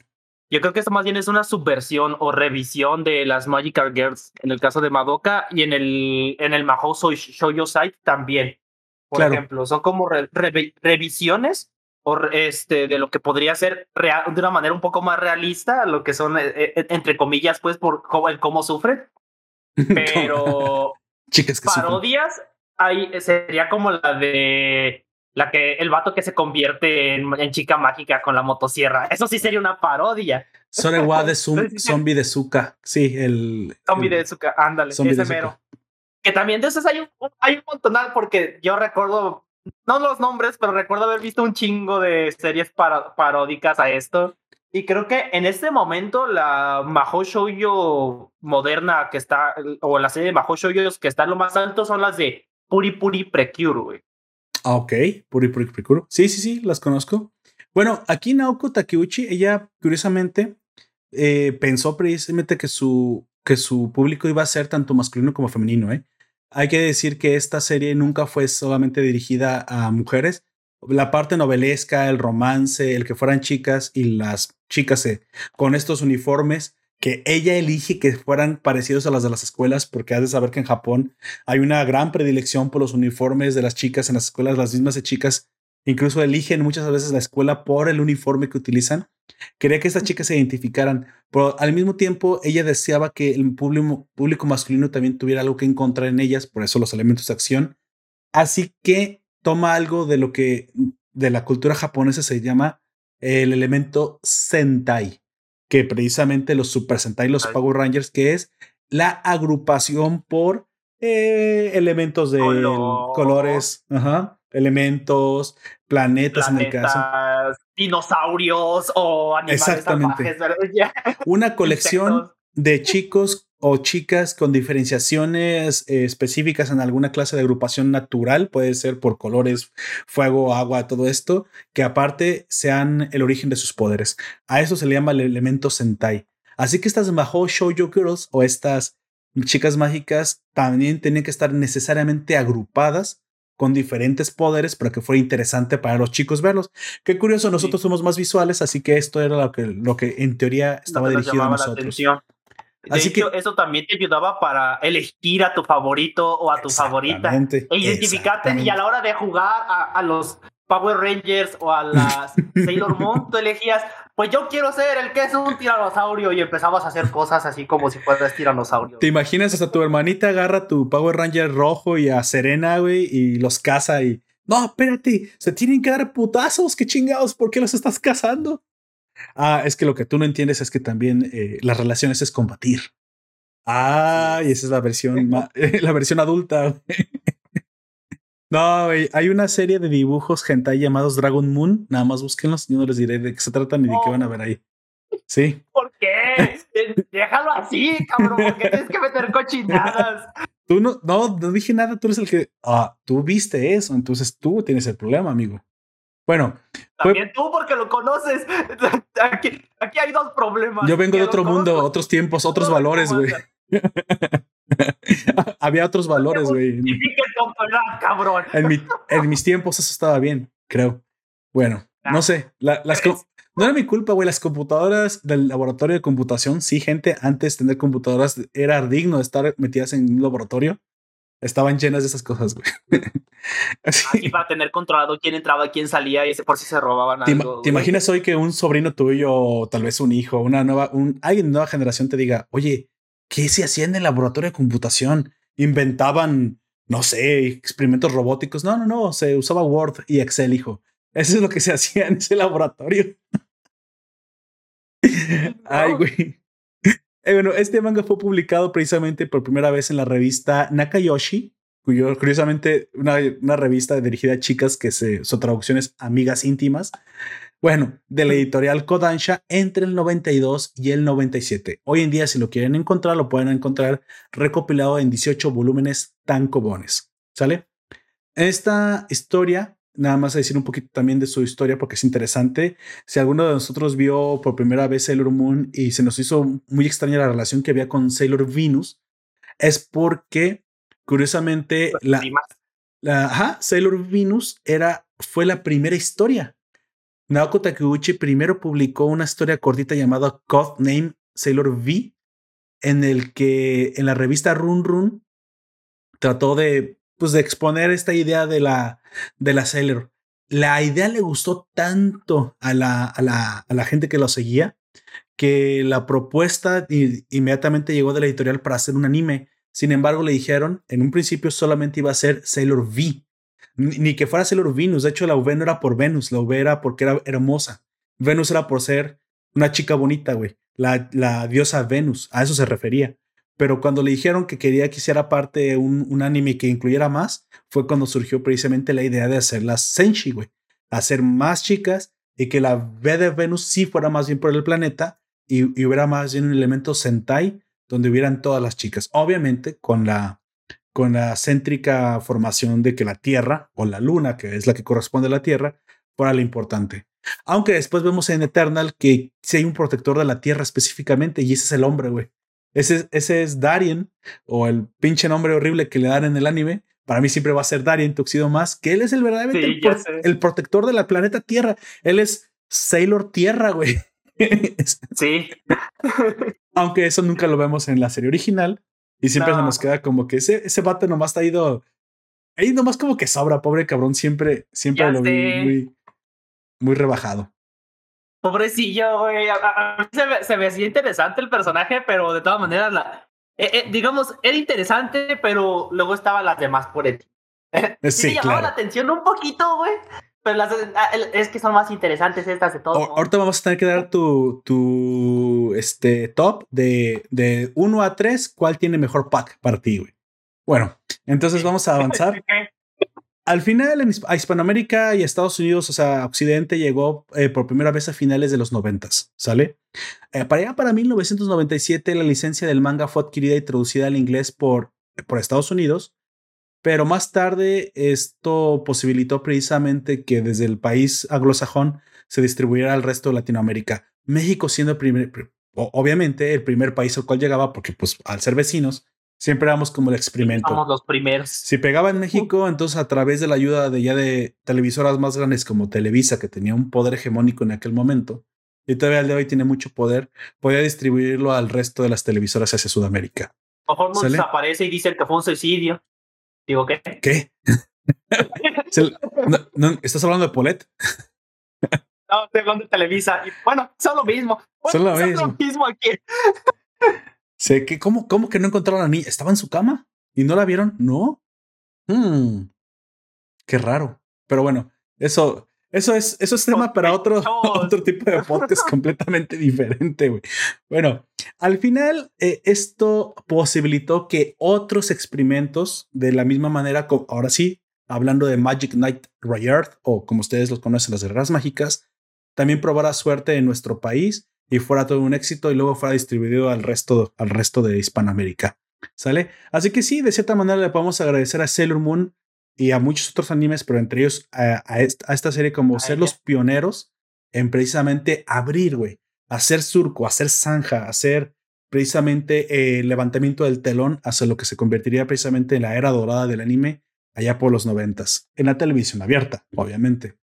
S2: Yo creo que esto más bien es una subversión o revisión de las Magical Girls en el caso de Madoka y en el, en el Mahou Shoujo Site también. Por ejemplo, son como revisiones o este, de lo que podría ser real, de una manera un poco más realista, lo que son, eh, entre comillas, pues, por cómo, cómo sufren. Pero
S1: Chicas que
S2: parodias, ahí sería como la de la que el vato que se convierte en, chica mágica con la motosierra. Eso sí sería una parodia.
S1: Sorewa de Zombie de Zuka. Sí, el.
S2: Zombie de Zuka, ándale, ese mero. Que también de esos hay un, hay un montonal porque yo recuerdo, no los nombres, pero recuerdo haber visto un chingo de series paródicas a esto. Y creo que en este momento la Mahou Shoujo moderna que está, o la serie de Mahou Shoujo que está en lo más alto son las de Puri Puri Precure, güey.
S1: Ah, ok, Puri Puri Precure. Sí, sí, sí, las conozco. Bueno, aquí Naoko Takeuchi, ella curiosamente eh, pensó precisamente que su, que su público iba a ser tanto masculino como femenino. ¿eh? Hay que decir que esta serie nunca fue solamente dirigida a mujeres. La parte novelesca, el romance, el que fueran chicas y las chicas eh, con estos uniformes que ella elige que fueran parecidos a las de las escuelas, porque has de saber que en Japón hay una gran predilección por los uniformes de las chicas en las escuelas, las mismas de chicas incluso eligen muchas veces la escuela por el uniforme que utilizan. Quería que estas chicas se identificaran, pero al mismo tiempo ella deseaba que el público, público masculino también tuviera algo que encontrar en ellas, por eso los elementos de acción. Así que toma algo de lo que de la cultura japonesa se llama el elemento Sentai que precisamente los Super Sentai, los Power Rangers, que es la agrupación por eh, elementos de colores, elementos, planetas, en el caso.
S2: Dinosaurios o animales Exactamente.
S1: Una colección de chicos o chicas con diferenciaciones eh, específicas en alguna clase de agrupación natural, puede ser por colores, fuego, agua, todo esto, que aparte sean el origen de sus poderes. A eso se le llama el elemento Sentai. Así que estas Mahou Shoujo Girls o estas chicas mágicas también tienen que estar necesariamente agrupadas con diferentes poderes para que fuera interesante para los chicos verlos. Qué curioso, nosotros somos más visuales, así que esto era lo que, lo que en teoría estaba dirigido a nosotros.
S2: Así que eso también te ayudaba para elegir a tu favorito o a tu favorita e identificarte y a la hora de jugar a, los Power Rangers o a las Sailor Moon, tú elegías, pues yo quiero ser el que es un tiranosaurio y empezabas a hacer cosas así como si fueras tiranosaurio.
S1: ¿Te imaginas hasta tu hermanita agarra tu Power Ranger rojo y a Serena, güey, y los caza y... No, espérate, se tienen que dar putazos, qué chingados, ¿por qué los estás cazando? Ah, es que lo que tú no entiendes es que también eh, las relaciones es combatir. Ah, y esa es la versión, la versión adulta. no, hay una serie de dibujos hentai llamados Dragon Moon. Nada más búsquenlos. Yo no les diré de qué se tratan ni de qué van a ver ahí. Sí.
S2: ¿Por qué? Déjalo así, cabrón. ¿Por qué tienes que meter cochinadas?
S1: Tú no, no, no dije nada. Tú eres el que. Ah, tú viste eso. Entonces tú tienes el problema, amigo. Bueno.
S2: También tú porque lo conoces. Aquí, aquí, hay dos problemas.
S1: Yo vengo de otro mundo, otros tiempos, otros valores, güey. Había otros valores, güey. En, mi, en, mis tiempos eso estaba bien, creo. Bueno, no sé. las no era mi culpa, güey. Las computadoras del laboratorio de computación, sí, gente, antes de tener computadoras era digno de estar metidas en un laboratorio estaban llenas de esas cosas, güey.
S2: Así. para tener controlado quién entraba, quién salía y ese por si se robaban
S1: ¿Te,
S2: algo.
S1: ¿Te imaginas hoy que un sobrino tuyo, o tal vez un hijo, una nueva, un, alguien de nueva generación te diga, oye, ¿qué se hacía en el laboratorio de computación? Inventaban, no sé, experimentos robóticos. No, no, no, se usaba Word y Excel, hijo. Eso es lo que se hacía en ese laboratorio. Ay, güey. Eh, bueno, este manga fue publicado precisamente por primera vez en la revista Nakayoshi, cuyo curiosamente una, una revista dirigida a chicas que se, su traducción es Amigas Íntimas. Bueno, de la editorial Kodansha entre el 92 y el 97. Hoy en día, si lo quieren encontrar, lo pueden encontrar recopilado en 18 volúmenes tan cobones. ¿Sale? Esta historia nada más a decir un poquito también de su historia porque es interesante. Si alguno de nosotros vio por primera vez Sailor Moon y se nos hizo muy extraña la relación que había con Sailor Venus, es porque curiosamente la, la Sailor Venus era, fue la primera historia. Naoko Takeuchi primero publicó una historia cortita llamada Name Sailor V, en el que en la revista Run Run trató de, pues, de exponer esta idea de la, de la. La idea le gustó tanto a la, a la, a la gente que lo seguía que la propuesta inmediatamente llegó de la editorial para hacer un anime. Sin embargo, le dijeron, en un principio solamente iba a ser Sailor V, ni, que fuera Sailor Venus. De hecho, la V no era por Venus, la V era porque era hermosa. Venus era por ser una chica bonita, güey. La, la diosa Venus, a eso se refería. Pero cuando le dijeron que quería que hiciera parte un, un anime que incluyera más, fue cuando surgió precisamente la idea de hacer las Senshi, güey. Hacer más chicas y que la V de Venus sí fuera más bien por el planeta y, hubiera más bien un elemento Sentai donde hubieran todas las chicas. Obviamente con la, con la céntrica formación de que la Tierra o la Luna, que es la que corresponde a la Tierra, fuera la importante. Aunque después vemos en Eternal que si hay un protector de la Tierra específicamente y ese es el hombre, güey. Ese, ese es Darien o el pinche nombre horrible que le dan en el anime. Para mí siempre va a ser Darien Tuxido más, que él es el verdaderamente el, protector de la planeta Tierra. Él es Sailor Tierra, güey.
S2: sí.
S1: Aunque eso nunca lo vemos en la serie original. Y siempre se nos queda como que ese, ese vato nomás ha ido. Ahí nomás como que sobra, pobre cabrón. Siempre, siempre lo vi muy, muy rebajado.
S2: Pobrecillo, güey. se, ve, se hacía interesante el personaje, pero de todas maneras, la, eh, eh, digamos, era interesante, pero luego estaban las demás por él. Sí, sí llamaba la atención un poquito, güey. Pero ah, es que son más interesantes estas de todos.
S1: Ahorita vamos a tener que dar tu, tu este, top de, de 1 a 3. ¿Cuál tiene mejor pack para ti, güey? Bueno, entonces vamos a avanzar. Al final, a Hispanoamérica y Estados Unidos, o sea, Occidente, llegó eh, por primera vez a finales de los 90, ¿sale? Eh, para allá, para 1997, la licencia del manga fue adquirida y traducida al inglés por, por Estados Unidos pero más tarde esto posibilitó precisamente que desde el país anglosajón se distribuyera al resto de Latinoamérica. México siendo obviamente el primer país al cual llegaba, porque pues al ser vecinos, siempre éramos como el experimento.
S2: Somos los primeros.
S1: Si pegaba en México, entonces a través de la ayuda de ya de televisoras más grandes como Televisa, que tenía un poder hegemónico en aquel momento, y todavía al de hoy tiene mucho poder, podía distribuirlo al resto de las televisoras hacia Sudamérica.
S2: Mejor no desaparece y dice que fue un suicidio. Digo, ¿qué?
S1: ¿Qué? estás hablando de Polet?
S2: no, estoy hablando de Televisa. bueno, son lo mismo.
S1: son lo mismo.
S2: lo mismo aquí.
S1: Sé que, ¿cómo, ¿Cómo que no encontraron a la niña? ¿Estaba en su cama? ¿Y no la vieron? No. Hmm. Qué raro. Pero bueno, eso, eso es, eso es tema para otro, otro tipo de podcast completamente diferente, güey. Bueno, al final, eh, esto posibilitó que otros experimentos, de la misma manera, ahora sí, hablando de Magic Knight Rayard, o como ustedes los conocen, las guerras mágicas, también probara suerte en nuestro país y fuera todo un éxito y luego fuera distribuido al resto, al resto de Hispanoamérica. ¿Sale? Así que sí, de cierta manera le podemos agradecer a Sailor Moon y a muchos otros animes, pero entre ellos a, esta, serie como ser los pioneros en precisamente abrir, güey, hacer surco, hacer zanja, hacer precisamente el levantamiento del telón hacia lo que se convertiría precisamente en la era dorada del anime allá por los noventas, en la televisión abierta, obviamente.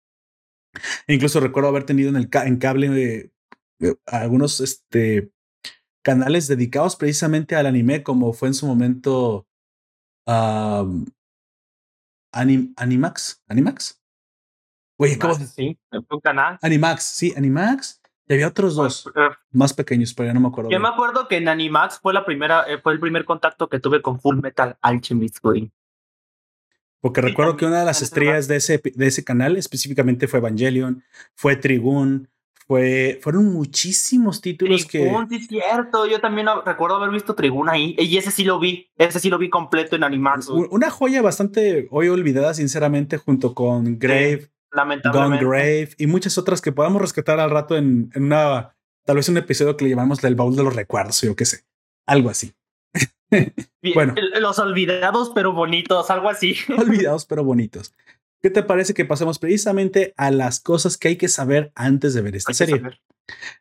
S1: E incluso recuerdo haber tenido en, el en cable eh, algunos este, canales dedicados precisamente al anime, como fue en su momento Animax. ¿Animax?
S2: Oye, ¿cómo? Sí, un canal.
S1: Animax, sí, Animax. Y había otros dos eh, más pequeños, pero ya no me acuerdo.
S2: Yo me acuerdo que en Animax fue la primera, eh, fue el primer contacto que tuve con Full Metal Alchemist, güey.
S1: Porque recuerdo que una de las estrellas de ese, de ese canal específicamente fue Evangelion, fue Trigun, fue, fueron muchísimos títulos
S2: que. sí, cierto. Yo también recuerdo haber visto Trigun ahí. Y ese sí lo vi. Ese sí lo vi completo en Animax.
S1: Una joya bastante hoy olvidada, sinceramente, junto con Grave, Lamentablemente. Grave y muchas otras que podamos rescatar al rato en, en una. Tal vez un episodio que le llamamos el baúl de los recuerdos, yo qué sé. Algo así.
S2: bueno. Los olvidados pero bonitos, algo así.
S1: olvidados pero bonitos. ¿Qué te parece que pasemos precisamente a las cosas que hay que saber antes de ver esta serie?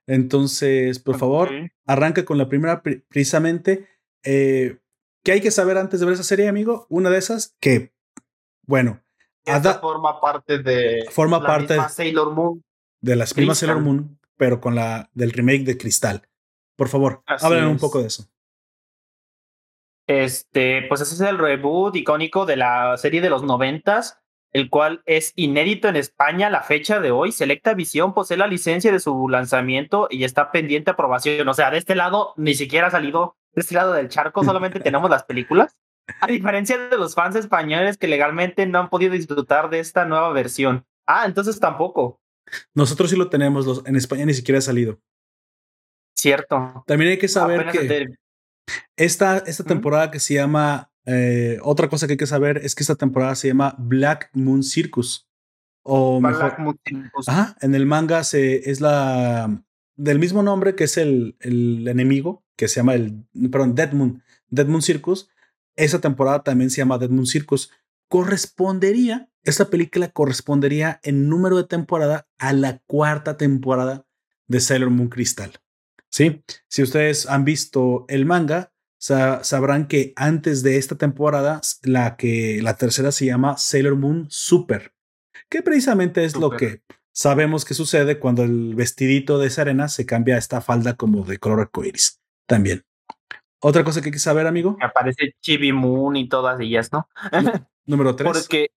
S1: Entonces, por favor, arranca con la primera precisamente. Eh, ¿Qué hay que saber antes de ver esa serie, amigo? Una de esas que, bueno,
S2: Esta forma parte de
S1: forma parte
S2: Sailor Moon.
S1: de las mismas Sailor Moon, pero con la del remake de Cristal. Por favor, háblenme un poco de eso.
S2: Este, pues ese es el reboot icónico de la serie de los noventas, el cual es inédito en España a la fecha de hoy. Selecta Visión posee la licencia de su lanzamiento y está pendiente de aprobación. O sea, de este lado ni siquiera ha salido, de este lado del charco solamente tenemos las películas. A diferencia de los fans españoles que legalmente no han podido disfrutar de esta nueva versión. Ah, entonces tampoco.
S1: Nosotros sí lo tenemos, los, en España ni siquiera ha salido.
S2: Cierto.
S1: También hay que saber que esta, esta temporada que se llama, eh, otra cosa que hay que saber es que esta temporada se llama Black Moon Circus. O mejor, Ajá, en el manga se, es la del mismo nombre que es el, el enemigo, que se llama el, perdón, Dead Moon, Dead Moon Circus. Esa temporada también se llama Dead Moon Circus. Correspondería, esta película correspondería en número de temporada a la cuarta temporada de Sailor Moon Crystal. ¿sí? Si ustedes han visto el manga, sabrán que antes de esta temporada, la, que, la tercera se llama Sailor Moon Super, que precisamente es lo que sabemos que sucede cuando el vestidito de Serena se cambia a esta falda como de color arcoíris. También. Otra cosa que hay que saber, amigo.
S2: Aparece Chibi Moon y todas ellas, ¿no?
S1: Número tres. Porque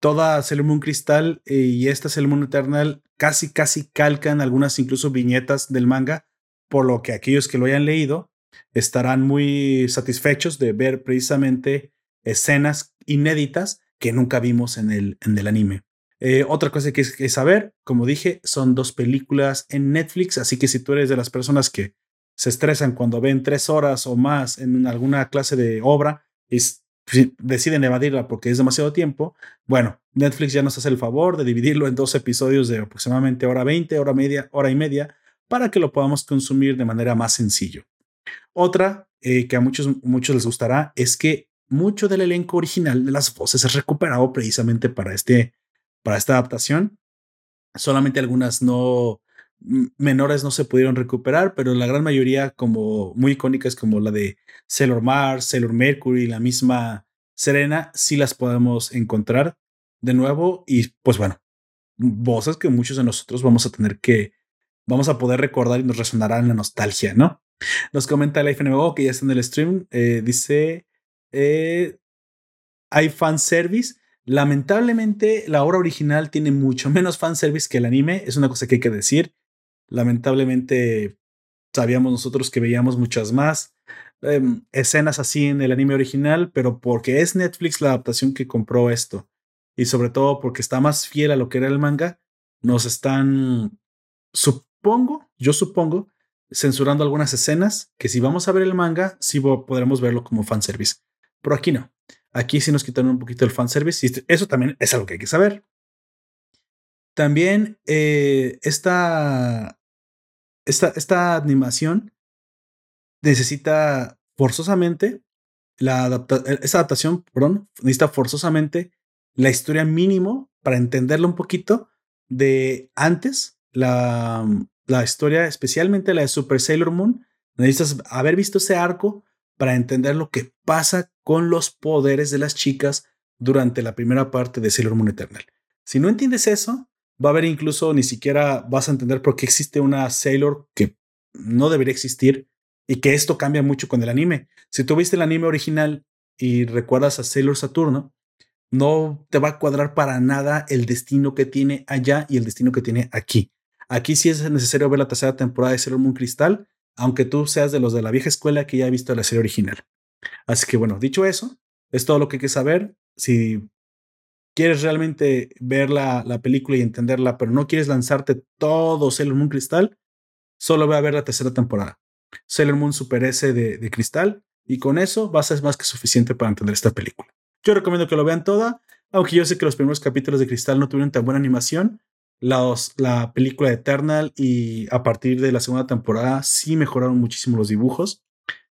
S1: toda Sailor Moon Cristal y esta Sailor Moon Eternal casi, casi calcan algunas incluso viñetas del manga por lo que aquellos que lo hayan leído estarán muy satisfechos de ver precisamente escenas inéditas que nunca vimos en el, en el anime. Eh, otra cosa que hay que saber, como dije, son dos películas en Netflix, así que si tú eres de las personas que se estresan cuando ven tres horas o más en alguna clase de obra y deciden evadirla porque es demasiado tiempo, bueno, Netflix ya nos hace el favor de dividirlo en dos episodios de aproximadamente hora 20, hora media, hora y media, para que lo podamos consumir de manera más sencillo. Otra eh, que a muchos, muchos les gustará es que mucho del elenco original de las voces es recuperado precisamente para, este, para esta adaptación. Solamente algunas no menores no se pudieron recuperar, pero la gran mayoría como muy icónicas como la de Sailor Mars, Sailor Mercury, la misma Serena, sí las podemos encontrar de nuevo y pues bueno, voces que muchos de nosotros vamos a tener que vamos a poder recordar y nos resonará en la nostalgia, ¿no? Nos comenta el FNMO que ya está en el stream. Eh, dice: eh, Hay fanservice. Lamentablemente, la obra original tiene mucho menos fanservice que el anime. Es una cosa que hay que decir. Lamentablemente, sabíamos nosotros que veíamos muchas más em, escenas así en el anime original, pero porque es Netflix la adaptación que compró esto. Y sobre todo porque está más fiel a lo que era el manga, nos están supongo, yo supongo, censurando algunas escenas que si vamos a ver el manga, sí podremos verlo como fanservice. Pero aquí no. Aquí sí nos quitaron un poquito el fanservice y eso también es algo que hay que saber. También eh, esta, esta, esta animación necesita forzosamente la esa adaptación, perdón, necesita forzosamente la historia mínimo para entenderlo un poquito de antes, la, la historia, especialmente la de Super Sailor Moon, necesitas haber visto ese arco para entender lo que pasa con los poderes de las chicas durante la primera parte de Sailor Moon Eternal. Si no entiendes eso, va a haber incluso ni siquiera vas a entender por qué existe una Sailor que no debería existir y que esto cambia mucho con el anime. Si tú viste el anime original y recuerdas a Sailor Saturno, no te va a cuadrar para nada el destino que tiene allá y el destino que tiene aquí. Aquí sí es necesario ver la tercera temporada de Sailor Moon Crystal, aunque tú seas de los de la vieja escuela que ya ha visto la serie original. Así que bueno, dicho eso, es todo lo que hay que saber. Si quieres realmente ver la, la película y entenderla, pero no quieres lanzarte todo Sailor Moon Crystal, solo ve a ver la tercera temporada. Sailor Moon Super S de, de Cristal, y con eso vas a ser más que suficiente para entender esta película. Yo recomiendo que lo vean toda, aunque yo sé que los primeros capítulos de Cristal no tuvieron tan buena animación, la película Eternal y a partir de la segunda temporada sí mejoraron muchísimo los dibujos,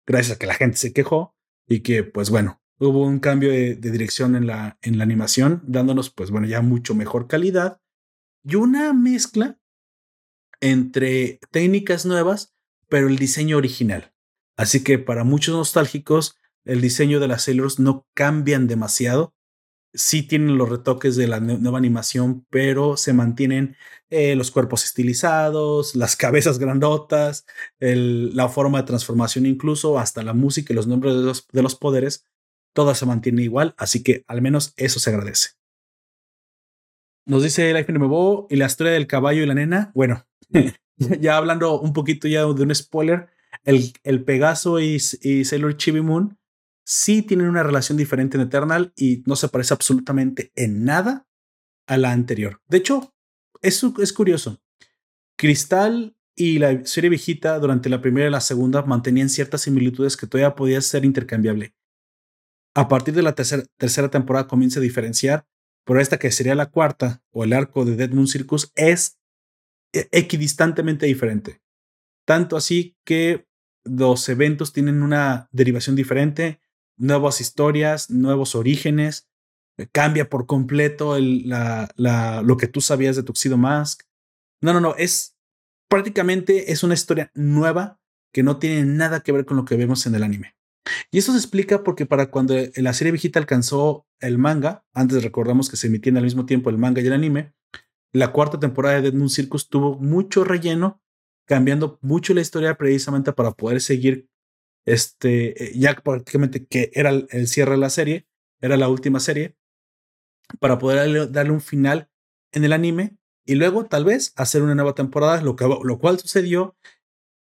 S1: gracias a que la gente se quejó y que pues bueno, hubo un cambio de, dirección en la, en la animación, dándonos pues bueno ya mucho mejor calidad y una mezcla entre técnicas nuevas, pero el diseño original. Así que para muchos nostálgicos, el diseño de las Sailors no cambian demasiado, sí tienen los retoques de la nueva animación, pero se mantienen eh, los cuerpos estilizados, las cabezas grandotas, la forma de transformación incluso, hasta la música y los nombres de los, de los poderes, todo se mantiene igual, así que al menos eso se agradece. Nos dice Life Mebo y la historia del caballo y la nena. Bueno, ya hablando un poquito ya de un spoiler, el, el Pegaso y, y Sailor Chibi Moon sí tienen una relación diferente en Eternal y no se parece absolutamente en nada a la anterior. De hecho, eso es curioso. Cristal y la serie viejita durante la primera y la segunda mantenían ciertas similitudes que todavía podía ser intercambiable. A partir de la tercera temporada comienza a diferenciar, pero esta que sería la cuarta o el arco de Dead Moon Circus es e-, equidistantemente diferente. Tanto así que los eventos tienen una derivación diferente, nuevas historias, nuevos orígenes, cambia por completo lo que tú sabías de Tuxedo Mask. No, no, no, es prácticamente es una historia nueva que no tiene nada que ver con lo que vemos en el anime. Y eso se explica porque para cuando la serie viejita alcanzó el manga, antes recordamos que se emitían al mismo tiempo el manga y el anime, la cuarta temporada de Dead Moon Circus tuvo mucho relleno, cambiando mucho la historia precisamente para poder seguir este, eh, ya prácticamente que era el cierre de la serie, era la última serie, para poder darle, un final en el anime y luego tal vez hacer una nueva temporada, lo, que, lo cual sucedió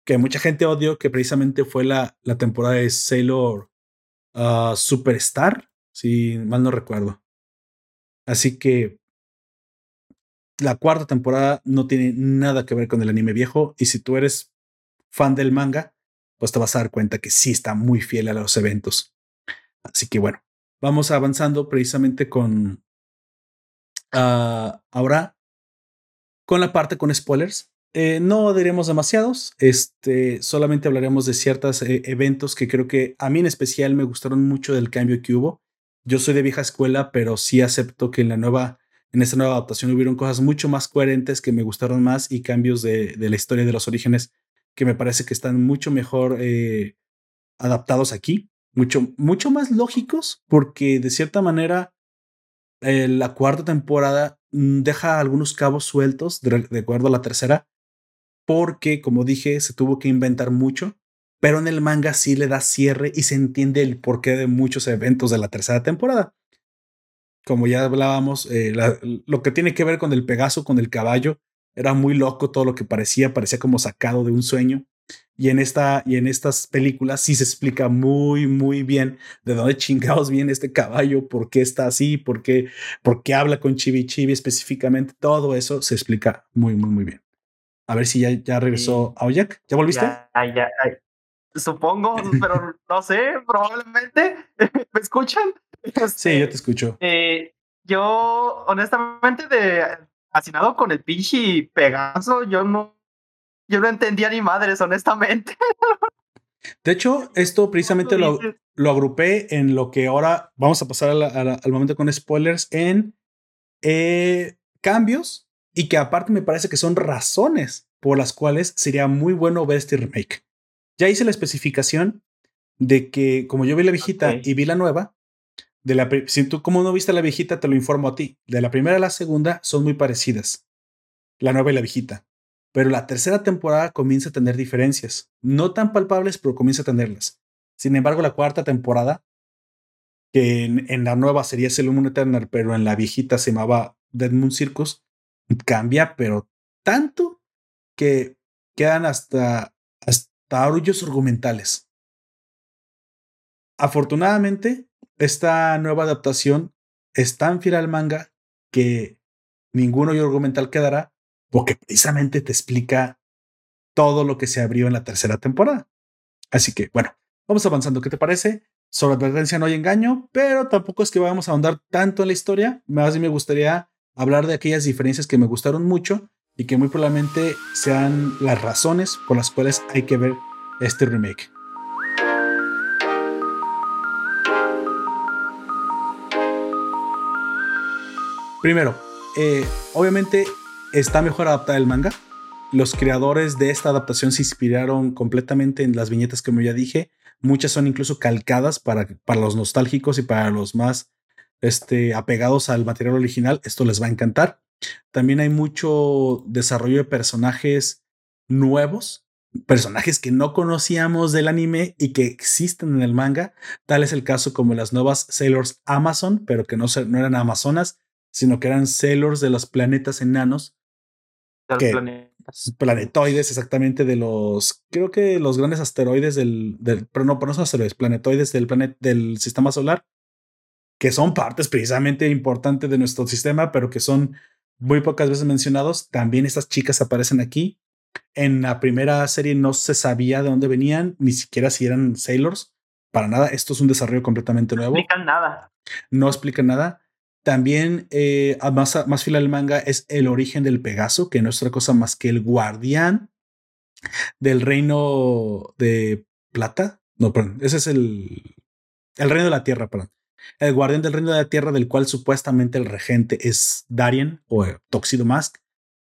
S1: que mucha gente odió, que precisamente fue la, la temporada de Sailor uh, Superstar, si mal no recuerdo. Así que la cuarta temporada no tiene nada que ver con el anime viejo y si tú eres fan del manga, pues te vas a dar cuenta que sí está muy fiel a los eventos. Así que bueno, vamos avanzando precisamente con uh, ahora con la parte con spoilers. Eh, no diremos demasiados, este, solamente hablaremos de ciertos eh, eventos que creo que a mí en especial me gustaron mucho del cambio que hubo. Yo soy de vieja escuela, pero sí acepto que en la nueva, en esta nueva adaptación hubieron cosas mucho más coherentes que me gustaron más y cambios de, de la historia de los orígenes que me parece que están mucho mejor eh, adaptados aquí, mucho, mucho más lógicos, porque de cierta manera la cuarta temporada mm, deja algunos cabos sueltos de acuerdo a la tercera porque, como dije, se tuvo que inventar mucho, pero en el manga sí le da cierre y se entiende el porqué de muchos eventos de la tercera temporada. Como ya hablábamos, eh, lo que tiene que ver con el Pegaso, con el caballo, era muy loco todo lo que parecía, parecía como sacado de un sueño. Y en, esta, y en estas películas sí se explica muy, muy bien de dónde chingados viene este caballo, por qué está así, por qué, por qué habla con Chibi Chibi específicamente. Todo eso se explica muy, muy, muy bien. A ver si ya, ya regresó a Aoyak. ¿Ya volviste?
S2: Ya, Supongo, pero no sé, probablemente. ¿Me escuchan?
S1: sí, yo te escucho.
S2: Eh, yo, honestamente, de fascinado con el pinche Pegaso, yo no, yo no entendía ni madres, honestamente.
S1: De hecho, esto precisamente lo, lo, agrupé en lo que ahora vamos a pasar al momento con spoilers en eh, cambios y que aparte me parece que son razones por las cuales sería muy bueno ver este remake. Ya hice la especificación de que como yo vi la viejita y vi la nueva, de la, si tú como no viste la viejita, te lo informo a ti. De la primera a la segunda son muy parecidas, la nueva y la viejita. Pero la tercera temporada comienza a tener diferencias, no tan palpables, pero comienza a tenerlas. Sin embargo, la cuarta temporada, que en, la nueva sería Sailor Moon Eternal, pero en la viejita se llamaba Dead Moon Circus, cambia, pero tanto que quedan hasta, hasta argumentales. Afortunadamente, esta nueva adaptación es tan fiel al manga que ningún hoyo argumental quedará, porque precisamente te explica todo lo que se abrió en la tercera temporada. Así que, bueno, vamos avanzando. ¿Qué te parece? Sobre advertencia no hay engaño, pero tampoco es que vamos a ahondar tanto en la historia. Más bien me gustaría hablar de aquellas diferencias que me gustaron mucho y que muy probablemente sean las razones por las cuales hay que ver este remake. Primero, eh, obviamente está mejor adaptada el manga. Los creadores de esta adaptación se inspiraron completamente en las viñetas como ya dije. Muchas son incluso calcadas para, para los nostálgicos y para los más este, apegados al material original, esto les va a encantar. También hay mucho desarrollo de personajes nuevos, personajes que no conocíamos del anime y que existen en el manga. Tal es el caso como las nuevas Sailors Amazon, pero que no, no eran amazonas, sino que eran Sailors de los planetas enanos. planetoides, exactamente, de los, creo que los grandes asteroides del, del pero no, no son asteroides, planetoides del planeta del sistema solar, que son partes precisamente importantes de nuestro sistema, pero que son muy pocas veces mencionados. También estas chicas aparecen aquí. En la primera serie no se sabía de dónde venían, ni siquiera si eran sailors. Para nada, esto es un desarrollo completamente nuevo.
S2: No explican nada.
S1: No explican nada. También, eh, más, más fila del manga, es el origen del Pegaso, que no es otra cosa más que el guardián del reino de plata. No, perdón, ese es el, el reino de la tierra, perdón. El guardián del reino de la tierra, del cual supuestamente el regente es Darien o Toxido Mask.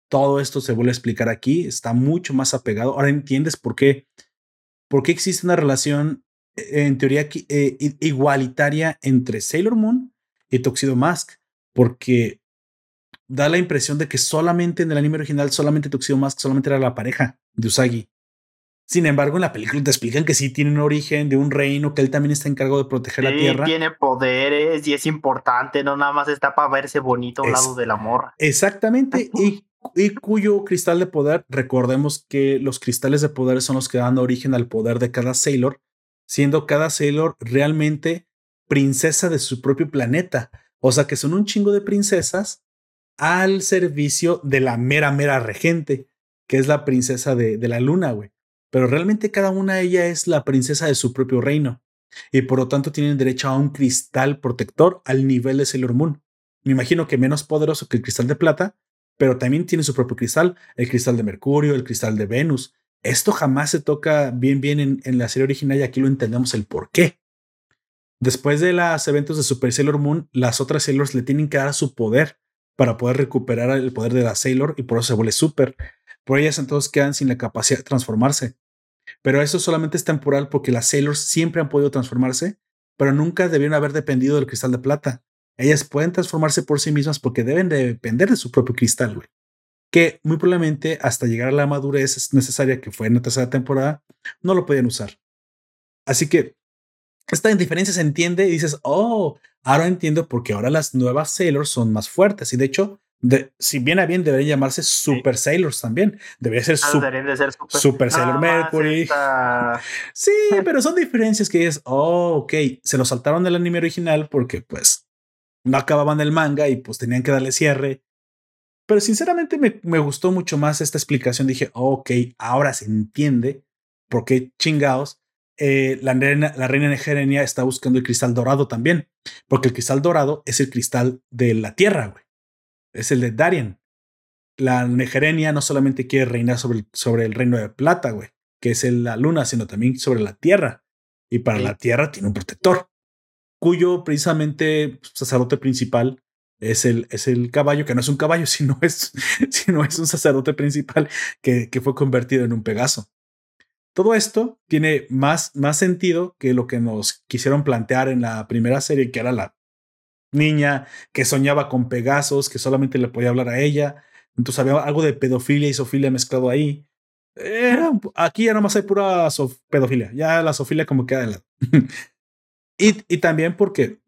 S1: Todo esto se vuelve a explicar aquí, está mucho más apegado. Ahora entiendes por qué, por qué existe una relación eh, en teoría eh, igualitaria entre Sailor Moon y Toxido Mask, porque da la impresión de que solamente en el anime original, solamente Tuxedo Mask, solamente era la pareja de Usagi. Sin embargo, en la película te explican que sí tiene un origen de un reino, que él también está encargado de proteger la tierra.
S2: Tiene poderes y es importante, no nada más está para verse bonito al lado del amor.
S1: Exactamente, y, y, cuyo cristal de poder, recordemos que los cristales de poder son los que dan origen al poder de cada Sailor, siendo cada Sailor realmente princesa de su propio planeta. O sea que son un chingo de princesas al servicio de la mera, mera regente, que es la princesa de, de la luna, güey. Pero realmente cada una de ellas es la princesa de su propio reino. Y por lo tanto tienen derecho a un cristal protector al nivel de Sailor Moon. Me imagino que menos poderoso que el cristal de plata, pero también tiene su propio cristal, el cristal de Mercurio, el cristal de Venus. Esto jamás se toca bien bien en, la serie original y aquí lo entendemos el por qué. Después de los eventos de Super Sailor Moon, las otras Sailors le tienen que dar su poder para poder recuperar el poder de la Sailor y por eso se vuelve Super. Por ellas entonces quedan sin la capacidad de transformarse. Pero eso solamente es temporal porque las Sailors siempre han podido transformarse, pero nunca debieron haber dependido del cristal de plata. Ellas pueden transformarse por sí mismas porque deben de depender de su propio cristal, güey. Que muy probablemente hasta llegar a la madurez necesaria que fue en la tercera temporada, no lo podían usar. Así que esta indiferencia se entiende y dices, oh, ahora entiendo porque ahora las nuevas Sailors son más fuertes. Y de hecho, de, si bien a bien deberían llamarse Super Sailors también. Debería ser,
S2: ser
S1: super, Sailor Mercury. Sí, pero son diferencias que es, oh, ok, se lo saltaron del anime original porque pues no acababan el manga y pues tenían que darle cierre. Pero sinceramente me, me gustó mucho más esta explicación. Dije, oh, ok, ahora se entiende por qué chingados eh, la, reina, la reina Negerenia está buscando el cristal dorado también, porque el cristal dorado es el cristal de la tierra, güey. Es el de Darien. La Negerenia no solamente quiere reinar sobre el, sobre el reino de plata, güey, que es la luna, sino también sobre la tierra. Y para la tierra tiene un protector, cuyo precisamente sacerdote principal es el, es el caballo, que no es un caballo, sino es, sino es un sacerdote principal que, que fue convertido en un Pegaso. Todo esto tiene más, más sentido que lo que nos quisieron plantear en la primera serie, que era la niña que soñaba con Pegasos, que solamente le podía hablar a ella. Entonces había algo de pedofilia y sofilia mezclado ahí. aquí ya nomás hay pura pedofilia. Ya la sofilia como queda de lado. y, y también porque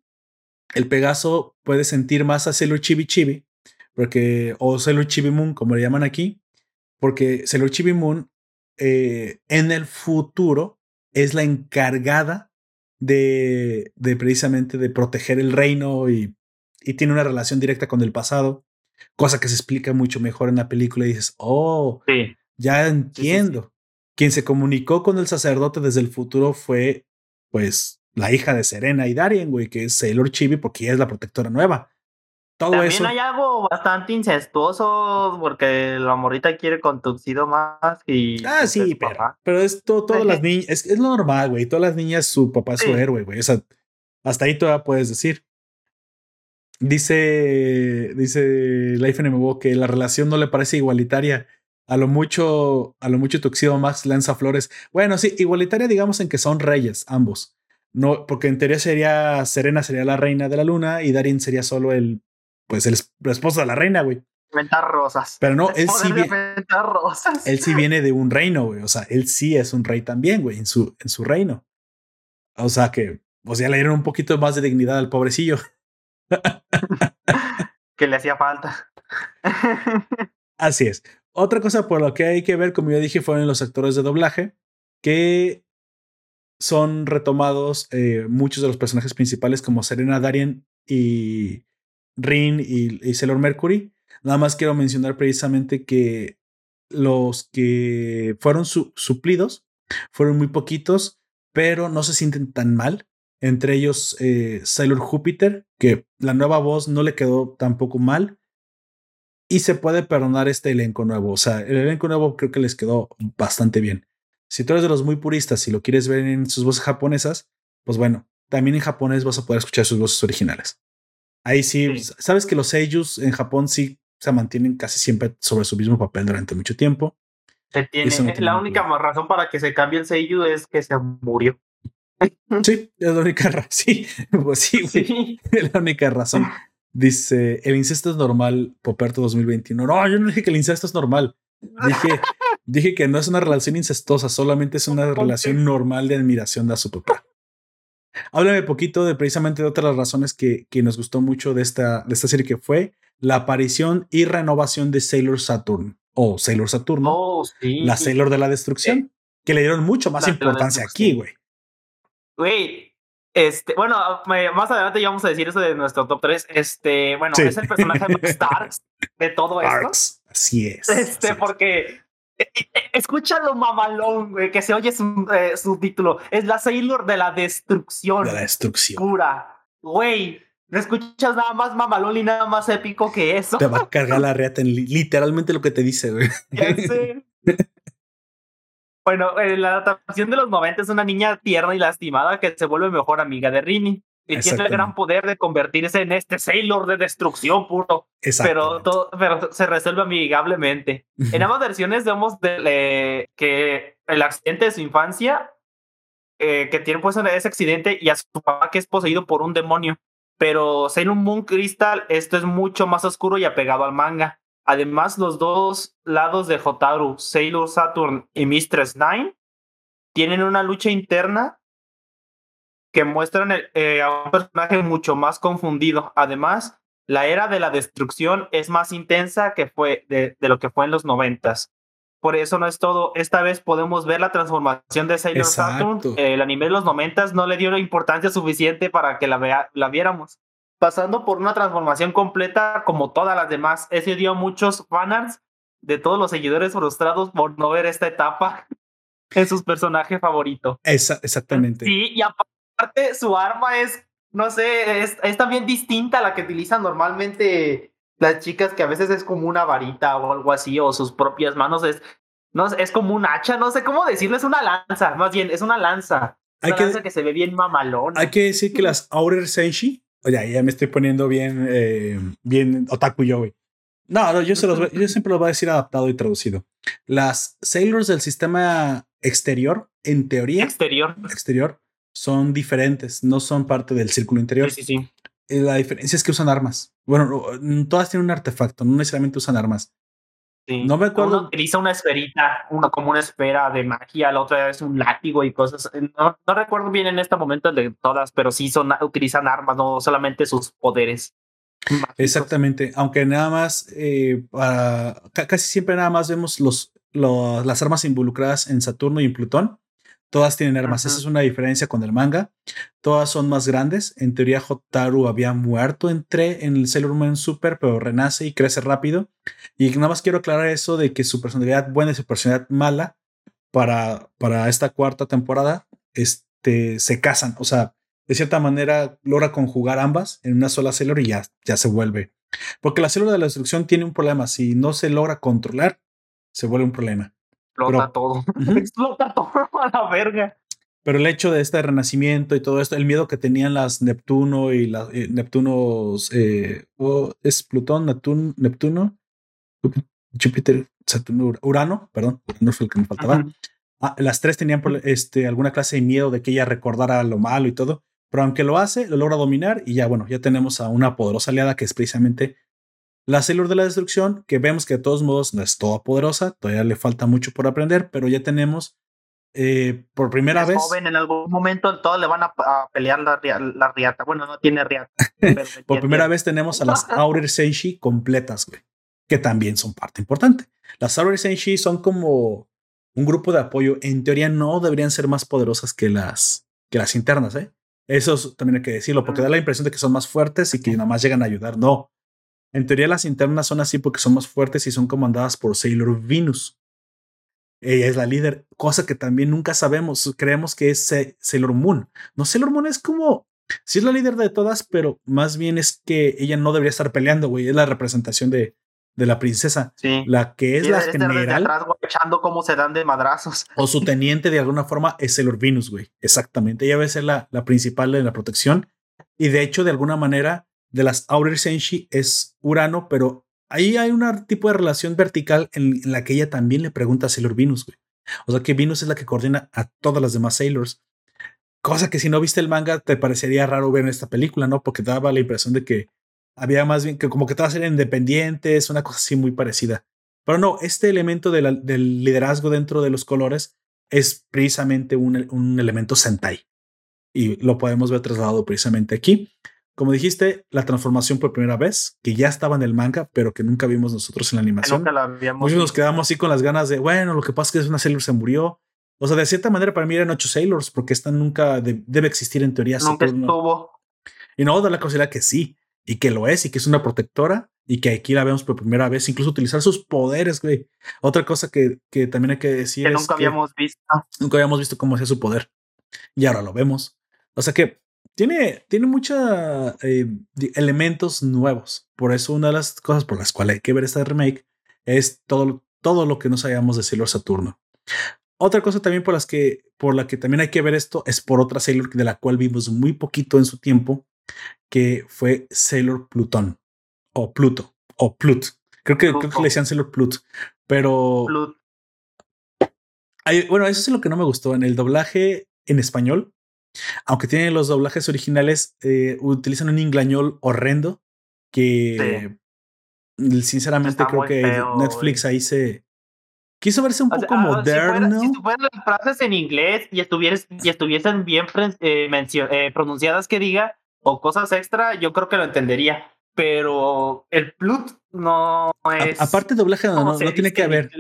S1: el Pegaso puede sentir más a Sailor Chibi Chibi, porque, o Sailor Chibi Moon, como le llaman aquí, porque Sailor Chibi Moon eh, en el futuro es la encargada de, de, precisamente de proteger el reino y, y, tiene una relación directa con el pasado, cosa que se explica mucho mejor en la película y dices, oh, ya entiendo. Quien se comunicó con el sacerdote desde el futuro fue, pues, la hija de Serena y Darien, güey, que es Sailor Chibi, porque ella es la protectora nueva.
S2: También hay algo bastante incestuoso porque la morrita quiere con Tuxedo más y.
S1: Ah, sí, pero, pero es todas las niñas. Es, es, lo normal, güey. Todas las niñas, su papá es su héroe, güey. O sea, hasta ahí todavía puedes decir. Dice, dice Life NMO que la relación no le parece igualitaria. A lo mucho, a lo mucho Tuxedo Max lanza flores. Bueno, sí, igualitaria, digamos en que son reyes, ambos. No, porque en teoría sería Serena sería la reina de la luna y Darien sería solo el, pues el, esposo de la reina, güey.
S2: Ventar rosas.
S1: Pero no, él sí, viene, rosas. él sí viene de un reino, güey. O sea, él sí es un rey también, güey, en su, en su reino. O sea que, o sea, le dieron un poquito más de dignidad al pobrecillo.
S2: que le hacía falta.
S1: Así es. Otra cosa por lo que hay que ver, como ya dije, fueron los actores de doblaje, que son retomados eh, muchos de los personajes principales como Serena Darien y Rin y, Sailor Mercury. Nada más quiero mencionar precisamente que los que fueron suplidos fueron muy poquitos, pero no se sienten tan mal. Entre ellos eh, Sailor Júpiter, que la nueva voz no le quedó tampoco mal. Y se puede perdonar este elenco nuevo. O sea, el elenco nuevo creo que les quedó bastante bien. Si tú eres de los muy puristas y lo quieres ver en sus voces japonesas, pues bueno, también en japonés vas a poder escuchar sus voces originales. Ahí sí, sabes que los seiyus en Japón sí se mantienen casi siempre sobre su mismo papel durante mucho tiempo.
S2: Se tiene, la única razón para que se cambie el seiyu es que se murió.
S1: Sí, es la única razón. Sí, pues sí, sí. es la única razón. Dice, el incesto es normal, Poperto 2021. No, yo no dije que el incesto es normal. Dije, dije que no es una relación incestuosa, solamente es una relación normal de admiración de su papá. Háblame poquito de precisamente de otras razones que, que nos gustó mucho de esta, de esta serie, que fue la aparición y renovación de Sailor Saturn o Sailor Saturno,
S2: oh,
S1: la Sailor de la Destrucción, que le dieron mucho más importancia aquí, güey.
S2: Güey, este, bueno, más adelante ya vamos a decir eso de nuestro top 3. Este, bueno, es el personaje de Starks de todo esto.
S1: Así es.
S2: Este, porque eh, escucha lo mamalón, güey, que se oye su, eh, su, título. Es la Sailor de la destrucción.
S1: De la destrucción.
S2: Pura. Güey, no escuchas nada más mamalón y nada más épico que eso.
S1: Te va a cargar la reata en literalmente lo que te dice, güey.
S2: Ya sé. Bueno, eh, la adaptación de los 90 es una niña tierna y lastimada que se vuelve mejor amiga de Rini. Y tiene el gran poder de convertirse en este Sailor de destrucción puro. Pero, todo, pero se resuelve amigablemente. en ambas versiones vemos de, que el accidente de su infancia, eh, que tiene pues ese accidente, y a su papá que es poseído por un demonio. Pero Sailor Moon Crystal, esto es mucho más oscuro y apegado al manga. Además, los dos lados de Hotaru, Sailor Saturn y Mistress Nine, tienen una lucha interna que muestran eh, a un personaje mucho más confundido. Además, la era de la destrucción es más intensa que fue de, lo que fue en los noventas. Por eso no es todo. Esta vez podemos ver la transformación de Sailor Saturn. el anime de los noventas no le dio la importancia suficiente para que la, la viéramos pasando por una transformación completa como todas las demás. Ese dio a muchos fanarts de todos los seguidores frustrados por no ver esta etapa en sus personajes favoritos.
S1: exactamente.
S2: Sí, y aparte su arma es, no sé, es, también distinta a la que utilizan normalmente las chicas, que a veces es como una varita o algo así, o sus propias manos. Es, no, es como un hacha, no sé cómo decirlo, es una lanza, más bien, es una lanza. Hay una que, lanza que se ve bien mamalón.
S1: Hay que decir que las Outer Senshi Oye, ya me estoy poniendo bien, eh, bien otaku yo, güey. No, yo, se los, yo siempre los voy a decir adaptado y traducido. Las Sailors del sistema exterior, en teoría.
S2: Exterior.
S1: Exterior, son diferentes, no son parte del círculo interior.
S2: Sí, sí, sí.
S1: Eh, la diferencia es que usan armas. Bueno, todas tienen un artefacto, no necesariamente usan armas. No me acuerdo.
S2: Uno utiliza una esferita, una como una esfera de magia, la otra es un látigo y cosas. No, no recuerdo bien en este momento de todas, pero sí son, utilizan armas, no solamente sus poderes.
S1: Exactamente, aunque nada más, eh, casi siempre nada más vemos los, las armas involucradas en Saturno y en Plutón. Todas tienen armas. Esa es una diferencia con el manga. Todas son más grandes. En teoría, Hotaru había muerto entre en el Sailor Moon Super, pero renace y crece rápido. Y nada más quiero aclarar eso de que su personalidad buena y su personalidad mala para, para esta cuarta temporada este, se casan. O sea, de cierta manera logra conjugar ambas en una sola Sailor y ya, ya se vuelve. Porque la célula de la destrucción tiene un problema. Si no se logra controlar, se vuelve un problema
S2: explota todo. explota todo a la verga.
S1: Pero el hecho de este renacimiento y todo esto, el miedo que tenían las Neptuno y las eh, Neptunos, eh, es Plutón, Neptuno, Neptuno, Júpiter, Saturno, Urano, perdón, Urano fue el que me faltaba. Ah, las tres tenían este, alguna clase de miedo de que ella recordara lo malo y todo, pero aunque lo hace, lo logra dominar y ya, bueno, ya tenemos a una poderosa aliada que es precisamente la Sailor de la Destrucción, que vemos que de todos modos no es toda poderosa, todavía le falta mucho por aprender, pero ya tenemos eh, por primera vez.
S2: joven, en algún momento todos le van a, pelear la, la, riata. Bueno, no tiene riata.
S1: por primera vez tenemos a las Aurel Senshi completas, güey, que también son parte importante. Las Aurel Senshi son como un grupo de apoyo. En teoría no deberían ser más poderosas que las, que las internas, ¿eh? Eso también hay que decirlo, porque da la impresión de que son más fuertes y que nada más llegan a ayudar. No. En teoría las internas son así porque son más fuertes y son comandadas por Sailor Venus. Ella es la líder, cosa que también nunca sabemos. Creemos que es Sailor Moon. No, Sailor Moon es como, sí es la líder de todas, pero más bien es que ella no debería estar peleando, güey. Es la representación de, de la princesa. Sí. La que es la general.
S2: Atrás, echando cómo se dan de madrazos.
S1: O su teniente de alguna forma es Sailor Venus, güey. Exactamente. Ella debe ser la, la principal de la protección. Y de hecho, de alguna manera, de las Aurel Senshi es Urano, pero ahí hay un tipo de relación vertical en, la que ella también le pregunta a Sailor Venus. O sea que Venus es la que coordina a todas las demás Sailors. Cosa que si no viste el manga te parecería raro ver en esta película, ¿no? Porque daba la impresión de que había más bien que como que todas eran independientes, una cosa así muy parecida. Pero no, este elemento del liderazgo dentro de los colores es precisamente un, un elemento Sentai. Y lo podemos ver trasladado precisamente aquí. Como dijiste, la transformación por primera vez, que ya estaba en el manga, pero que nunca vimos nosotros en la animación.
S2: Nunca la habíamos
S1: nos quedamos así con las ganas de, bueno, lo que pasa es que es una Sailor se murió. O sea, de cierta manera para mí eran ocho Sailors, porque esta nunca debe existir en teoría.
S2: Nunca estuvo.
S1: Y no, da la casualidad que sí, y que lo es, y que es una protectora, y que aquí la vemos por primera vez, incluso utilizar sus poderes, güey. Otra cosa que, que también hay que decir
S2: que nunca habíamos visto.
S1: Nunca habíamos visto cómo hacía su poder. Y ahora lo vemos. O sea que tiene, tiene muchos eh, elementos nuevos. Por eso una de las cosas por las cuales hay que ver esta remake es todo, todo lo que no sabíamos de Sailor Saturno. Otra cosa también por, las que, por la que también hay que ver esto es por otra Sailor de la cual vimos muy poquito en su tiempo, que fue Sailor Plutón o Pluto o Plut. Creo que, creo que le decían Sailor Plut, pero... bueno, eso es lo que no me gustó. En el doblaje en español aunque tienen los doblajes originales, eh, utilizan un inglañol horrendo que sinceramente creo que Netflix ahí se quiso verse un poco moderno.
S2: Si, fueran las frases en inglés y, y estuviesen bien eh, eh, pronunciadas que diga o cosas extra, yo creo que lo entendería. Pero el plut no es.
S1: aparte, doblaje no, no, tiene que haber.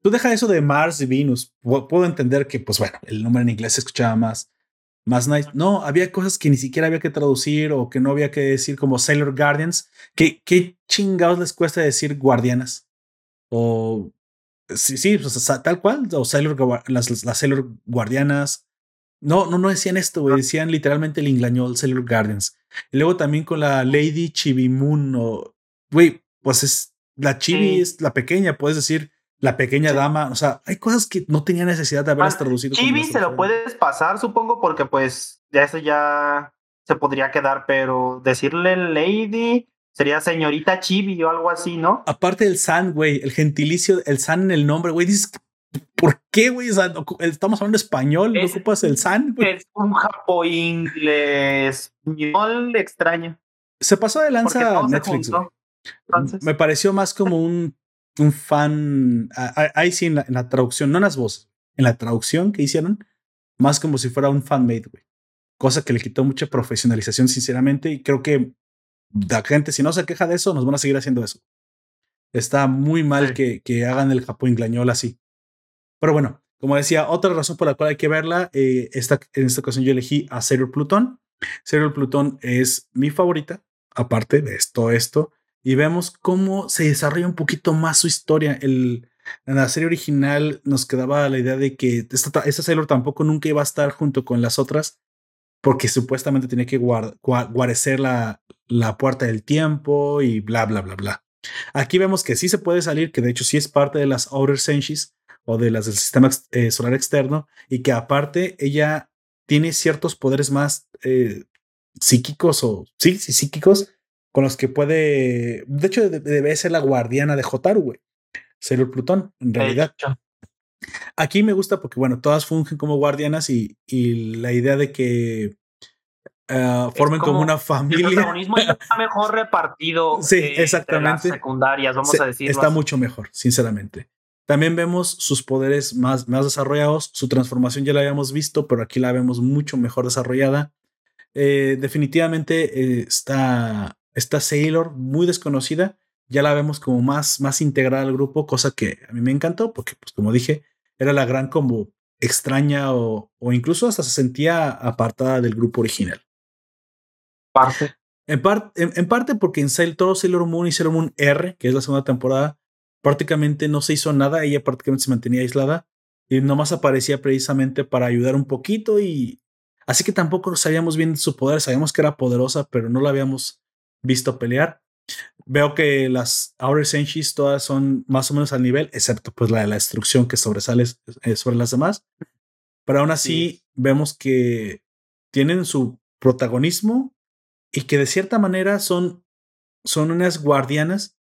S1: Tú deja eso de Mars y Venus. Puedo entender que, pues bueno, el nombre en inglés se escuchaba más más nice. No, había cosas que ni siquiera había que traducir o que no había que decir como Sailor Guardians. ¿Qué, qué chingados les cuesta decir guardianas? O sí, sí, tal cual, o Sailor, las, las Sailor Guardianas. No, no, no decían esto, güey. Decían literalmente el inglañol Sailor Guardians. Y luego también con la Lady Chibi Moon o, güey, pues es la Chibi es la pequeña, puedes decir la pequeña dama, o sea, hay cosas que no tenía necesidad de haberlas traducido.
S2: Chibi se lo puedes pasar, supongo, porque pues ya eso ya se podría quedar, pero decirle lady sería señorita Chibi o algo así, ¿no?
S1: Aparte del san, güey, el gentilicio, el san en el nombre, güey, dices, ¿por qué, güey? O sea, estamos hablando español, no ocupas el san,
S2: güey. Es un japo inglés, español extraño.
S1: Se pasó de lanza Netflix, Me pareció más como un un fan, ahí sí en la, traducción, no en las voces, en la traducción que hicieron, más como si fuera un fanmade, güey. Cosa que le quitó mucha profesionalización, sinceramente, y creo que la gente, si no se queja de eso, nos van a seguir haciendo eso. Está muy mal que, que, hagan el Japón inglañol así. Pero bueno, como decía, otra razón por la cual hay que verla, eh, esta, en esta ocasión yo elegí a Serial Plutón. Serial Plutón es mi favorita, aparte de esto, esto y vemos cómo se desarrolla un poquito más su historia. El, en la serie original nos quedaba la idea de que esta, esta Sailor tampoco nunca iba a estar junto con las otras porque supuestamente tenía que guarecer la, la puerta del tiempo y bla, bla, bla, bla. Aquí vemos que sí se puede salir, que de hecho sí es parte de las Outer Senshis o de las del sistema eh, solar externo y que aparte ella tiene ciertos poderes más eh, psíquicos o sí, sí, psíquicos con los que puede. De hecho, debe ser la guardiana de Jotaru, güey. Sailor Plutón, en realidad. Aquí me gusta porque, bueno, todas fungen como guardianas y, y la idea de que uh, formen como, como, una familia. El
S2: protagonismo está mejor repartido.
S1: sí, exactamente.
S2: Las secundarias, vamos a decir.
S1: Está mucho mejor, sinceramente. También vemos sus poderes más, más desarrollados. Su transformación ya la habíamos visto, pero aquí la vemos mucho mejor desarrollada. Eh, definitivamente eh, está, está Sailor muy desconocida. Ya la vemos como más, más integrada al grupo, cosa que a mí me encantó, porque, pues, como dije, era la gran como extraña o, o incluso hasta se sentía apartada del grupo original.
S2: Parte.
S1: En, en, en, parte porque en Sailor, todo Sailor Moon y Sailor Moon R, que es la segunda temporada, prácticamente no se hizo nada, ella prácticamente se mantenía aislada y nomás aparecía precisamente para ayudar un poquito y así que tampoco sabíamos bien su poder, sabíamos que era poderosa, pero no la habíamos visto pelear. Veo que las Outer Senshis todas son más o menos al nivel, excepto pues la de la destrucción que sobresale eh, sobre las demás. Pero aún así sí. vemos que tienen su protagonismo y que de cierta manera son, son unas guardianas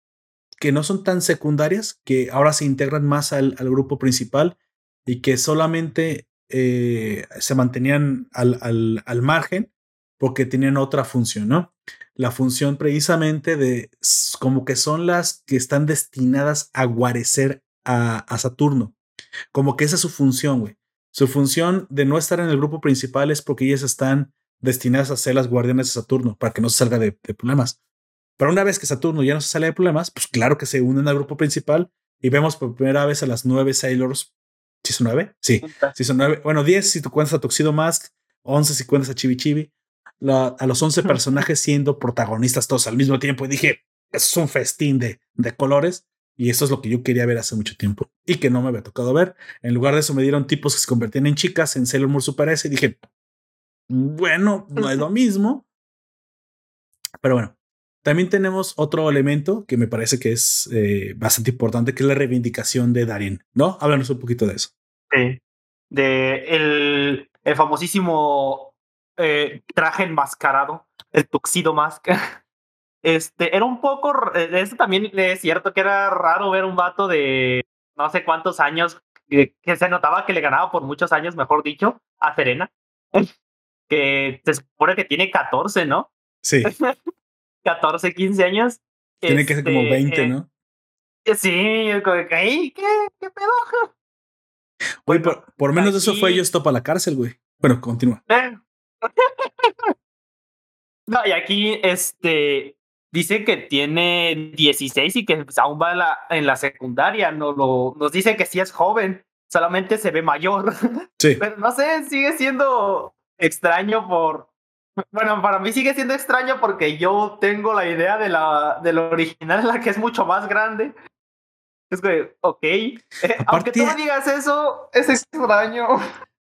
S1: que no son tan secundarias, que ahora se integran más al, al grupo principal y que solamente eh, se mantenían al, al, al, margen porque tenían otra función, ¿no? La función precisamente de como que son las que están destinadas a guarecer a, a Saturno. Como que esa es su función, güey. Su función de no estar en el grupo principal es porque ellas están destinadas a ser las guardianes de Saturno para que no se salga de, de problemas. Pero una vez que Saturno ya no se sale de problemas, pues claro que se unen al grupo principal y vemos por primera vez a las nueve Sailors. ¿Sí son nueve? Sí, sí son nueve. Bueno, diez si tú cuentas a Tuxedo Mask, once si cuentas a Chibi Chibi. La, a los once personajes siendo protagonistas todos al mismo tiempo. Y dije, eso es un festín de, de colores. Y eso es lo que yo quería ver hace mucho tiempo y que no me había tocado ver. En lugar de eso, me dieron tipos que se convertían en chicas en Sailor Moon Super S y dije, bueno, no es lo mismo. Pero bueno, también tenemos otro elemento que me parece que es eh, bastante importante, que es la reivindicación de Darin, ¿no? Háblanos un poquito de eso.
S2: Sí. De el, el famosísimo eh, traje enmascarado, el tuxido mask. Este, era un poco, eso también es cierto que era raro ver un vato de no sé cuántos años, que, que se notaba que le ganaba por muchos años, mejor dicho, a Serena, que se supone que tiene 14, ¿no?
S1: Sí.
S2: 14, 15 años.
S1: Tiene este, que ser como 20,
S2: eh,
S1: ¿no?
S2: Sí, ¿qué, qué pedo?
S1: Güey, por, por, menos de eso fue ellos topa la cárcel, güey. Bueno, continúa.
S2: Eh. No, y aquí, este, dice que tiene 16 y que pues, aún va en la, en la secundaria. No, lo, nos dice que sí es joven, solamente se ve mayor.
S1: Sí.
S2: Pero no sé, sigue siendo extraño por, bueno, para mí sigue siendo extraño porque yo tengo la idea de la, de lo original en la que es mucho más grande. Es que, ok. Eh, aunque tú me digas eso, es extraño.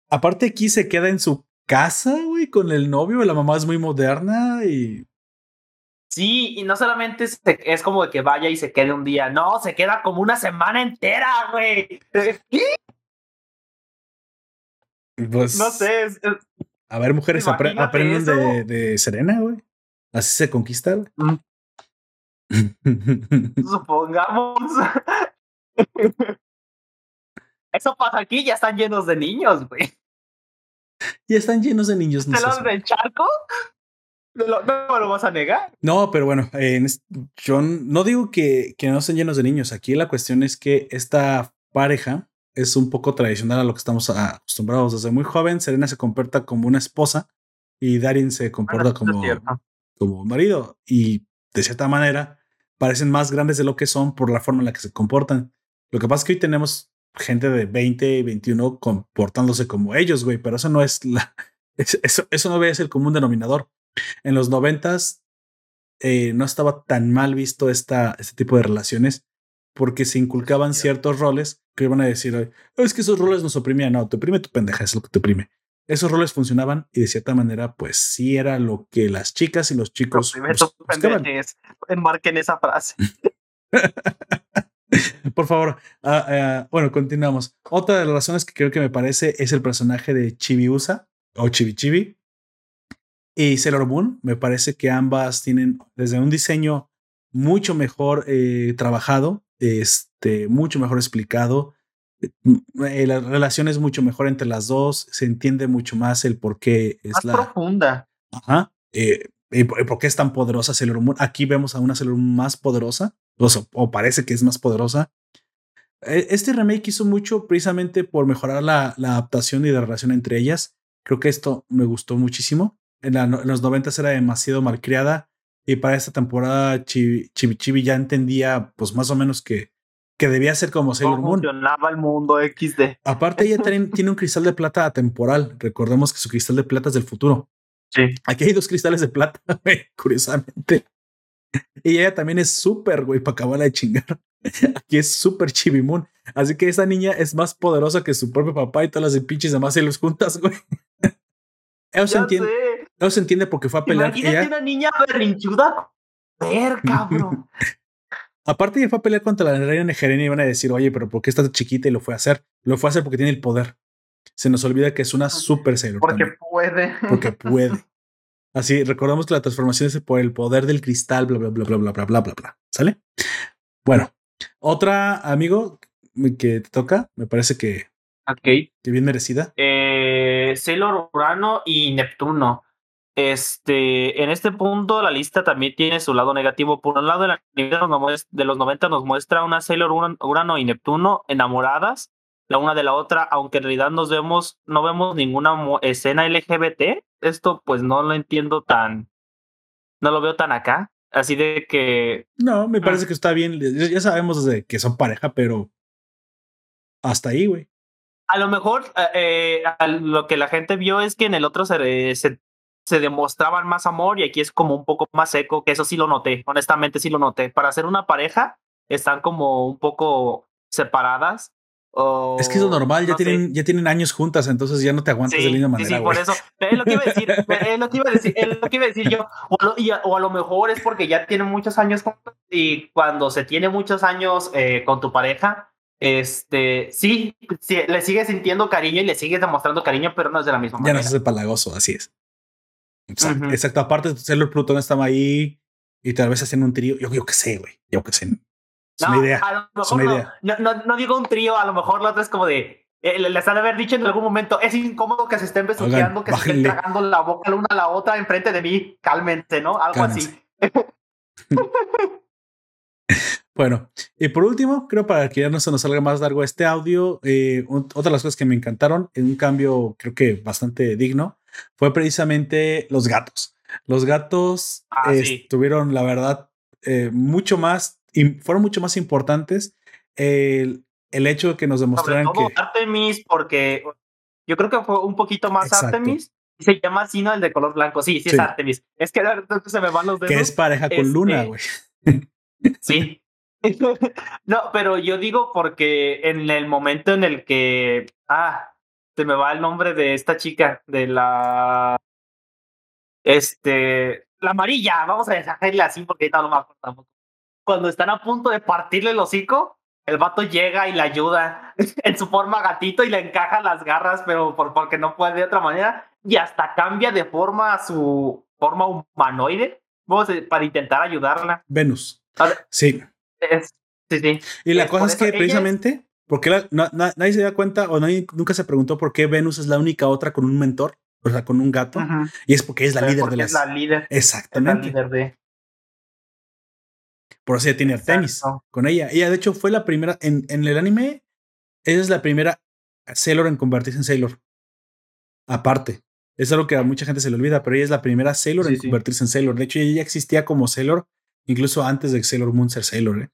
S1: Aparte, aquí se queda en su casa, güey, con el novio. La mamá es muy moderna y.
S2: Sí, y no solamente es, es como de que vaya y se quede un día, no, se queda como una semana entera, güey.
S1: Pues,
S2: no sé, es, es,
S1: a ver, mujeres apre aprenden de, de, Serena, güey. Así se conquista, güey.
S2: Supongamos. Eso pasa aquí, ya están llenos de niños, güey.
S1: Ya están llenos de niños.
S2: No ¿Se los del charco? ¿No, ¿No, me lo vas a negar?
S1: No, pero bueno, eh, yo no digo que, que no estén llenos de niños. Aquí la cuestión es que esta pareja es un poco tradicional a lo que estamos acostumbrados. Desde muy joven, Serena se comporta como una esposa y Darin se comporta
S2: Ah,
S1: como, como un marido. Y de cierta manera, parecen más grandes de lo que son por la forma en la que se comportan. Lo que pasa es que hoy tenemos gente de 20 y 21 comportándose como ellos, güey, pero eso no es la. Eso, eso no ser el común denominador. En los noventas eh, no estaba tan mal visto esta, este tipo de relaciones porque se inculcaban ciertos roles que iban a decir, es que esos roles nos oprimían. No, te oprime tu pendeja, es lo que te oprime. Esos roles funcionaban y de cierta manera, pues sí era lo que las chicas y los chicos.
S2: Bus pendejes. Enmarquen esa frase.
S1: Por favor, uh, uh, bueno, continuamos. Otra de las razones que creo que me parece es el personaje de Chibiusa o Chibi Chibi y Sailor Moon. Me parece que ambas tienen desde un diseño mucho mejor eh, trabajado este, mucho mejor explicado. eh, la relación es mucho mejor entre las dos, se entiende mucho más el por qué es
S2: más
S1: la
S2: profunda.
S1: Ajá. Eh, y por qué es tan poderosa Sailor Moon. Aquí vemos a una Sailor Moon más poderosa, o, o parece que es más poderosa. E, este remake hizo mucho precisamente por mejorar la, la, adaptación y la relación entre ellas. Creo que esto me gustó muchísimo. En, la, en los 90 era demasiado malcriada y para esta temporada Chibi, Chibi, Chibi ya entendía pues más o menos que, que debía ser como Sailor
S2: ¿Cómo
S1: Moon.
S2: funcionaba el mundo XD.
S1: Aparte ella tiene, un cristal de plata atemporal. Recordemos que su cristal de plata es del futuro.
S2: Sí.
S1: Aquí hay dos cristales de plata, curiosamente. Y ella también es súper, güey, para acabar de chingar. Aquí es súper chivimón. Así que esa niña es más poderosa que su propio papá y todas las pinches demás se los juntas, güey. Eso se entiende. Eso se entiende porque fue a pelear.
S2: Imagínate
S1: Ella,
S2: una niña berrinchuda. Ver, cabrón.
S1: aparte, ella fue a pelear contra la reina Negerena y iban a decir, oye, pero ¿por qué estás chiquita y lo fue a hacer? Lo fue a hacer porque tiene el poder. Se nos olvida que es una super Sailor.
S2: Porque
S1: también,
S2: puede.
S1: porque puede. Así, recordamos que la transformación es por el poder del cristal, bla, bla, bla, bla, bla, bla, bla, bla, bla. ¿Sale? Bueno, otra amigo que te toca, me parece que,
S2: Ok.
S1: que bien merecida.
S2: Eh, Sailor Urano y Neptuno. Este, en este punto la lista también tiene su lado negativo. Por un lado, el anime de los noves- de los 90 nos muestra una Sailor Uran- Urano y Neptuno enamoradas, la una de la otra, aunque en realidad nos vemos, no vemos ninguna escena LGBT. Esto pues no lo entiendo tan, no lo veo tan acá. Así de que
S1: No, me
S2: Ah.
S1: parece que está bien. Ya, sabemos desde que son pareja, pero hasta ahí, güey.
S2: A lo mejor eh, eh, a lo que la gente vio es que en el otro se, se, se demostraban más amor y aquí es como un poco más seco, que eso sí lo noté, honestamente sí lo noté. Para ser una pareja están como un poco separadas. O,
S1: Es que es lo normal, ya,
S2: no sé.
S1: tienen, ya tienen años juntas, entonces ya no te aguantas de la misma
S2: sí,
S1: manera,
S2: sí,
S1: güey.
S2: por eso. Es lo que iba a decir, es lo que iba a decir, es lo que iba a decir yo. O, lo- y a, o a lo mejor es porque ya tienen muchos años juntos y cuando se tiene muchos años eh, con tu pareja, este, sí, sí, le sigues sintiendo cariño y le sigues demostrando cariño, pero no es de la misma
S1: Ya no
S2: manera.
S1: se hace palagoso, así es. Exacto,
S2: Ujú.
S1: exacto. Aparte, Sailor Plutón estaba ahí y tal vez hacían un trío. Yo, yo qué sé, güey. Yo qué sé. Es
S2: No,
S1: una idea.
S2: A lo
S1: es una
S2: mejor
S1: idea.
S2: no, no, no, no digo un trío, a lo mejor la otra es como de. eh, les han de haber dicho en algún momento, es incómodo que se estén besuqueando, que se estén tragando la boca la una a la otra enfrente de mí, cálmense, ¿no? Algo
S1: Cálmense.
S2: así.
S1: Bueno, y por último, creo para que ya no se nos salga más largo este audio, eh, un- otra de las cosas que me encantaron, en un cambio creo que bastante digno, fue precisamente los gatos. Los gatos
S2: Ah,
S1: eh,
S2: sí.
S1: tuvieron, la verdad, eh, mucho más, fueron mucho más importantes. El, el hecho de que nos
S2: Sobre
S1: demostraran
S2: todo
S1: que
S2: Artemis, porque yo creo que fue un poquito más
S1: Exacto.
S2: Artemis. y Se llama así, ¿no? El de color blanco. Sí, sí,
S1: Sí.
S2: es Artemis. Es que se me van los dedos.
S1: que es pareja con
S2: este,
S1: Luna, güey.
S2: Sí. no, pero yo digo porque en el momento en el que. Ah, se me va el nombre de esta chica, de la. Este. La amarilla, vamos a dejarla así porque ahorita no me acuerdo. tampoco. Cuando están a punto de partirle el hocico, el vato llega y le ayuda en su forma gatito y le encaja las garras, pero por, porque no puede de otra manera. Y hasta cambia de forma a su forma humanoide vamos a- para intentar ayudarla.
S1: Venus.
S2: Ver,
S1: Sí.
S2: es- sí, sí.
S1: Y la
S2: Es
S1: cosa es que precisamente, porque la- na- na- nadie se da cuenta o nadie nunca se preguntó por qué Venus es la única otra con un mentor, o sea, con un gato, y es porque es la
S2: Pero
S1: líder
S2: porque
S1: de
S2: es
S1: las.
S2: la líder. Es la
S1: Exactamente.
S2: líder de.
S1: Por eso ella tiene Artemis
S2: Exacto.
S1: con ella. Ella, de hecho, fue la primera en, en el anime. Ella es la primera Sailor en convertirse en Sailor. Aparte. Es algo que a mucha gente se le olvida, pero ella es la primera Sailor
S2: Sí,
S1: en
S2: sí.
S1: convertirse en Sailor. De hecho, ella ya existía como Sailor, incluso antes de Sailor Moon ser Sailor. ¿eh?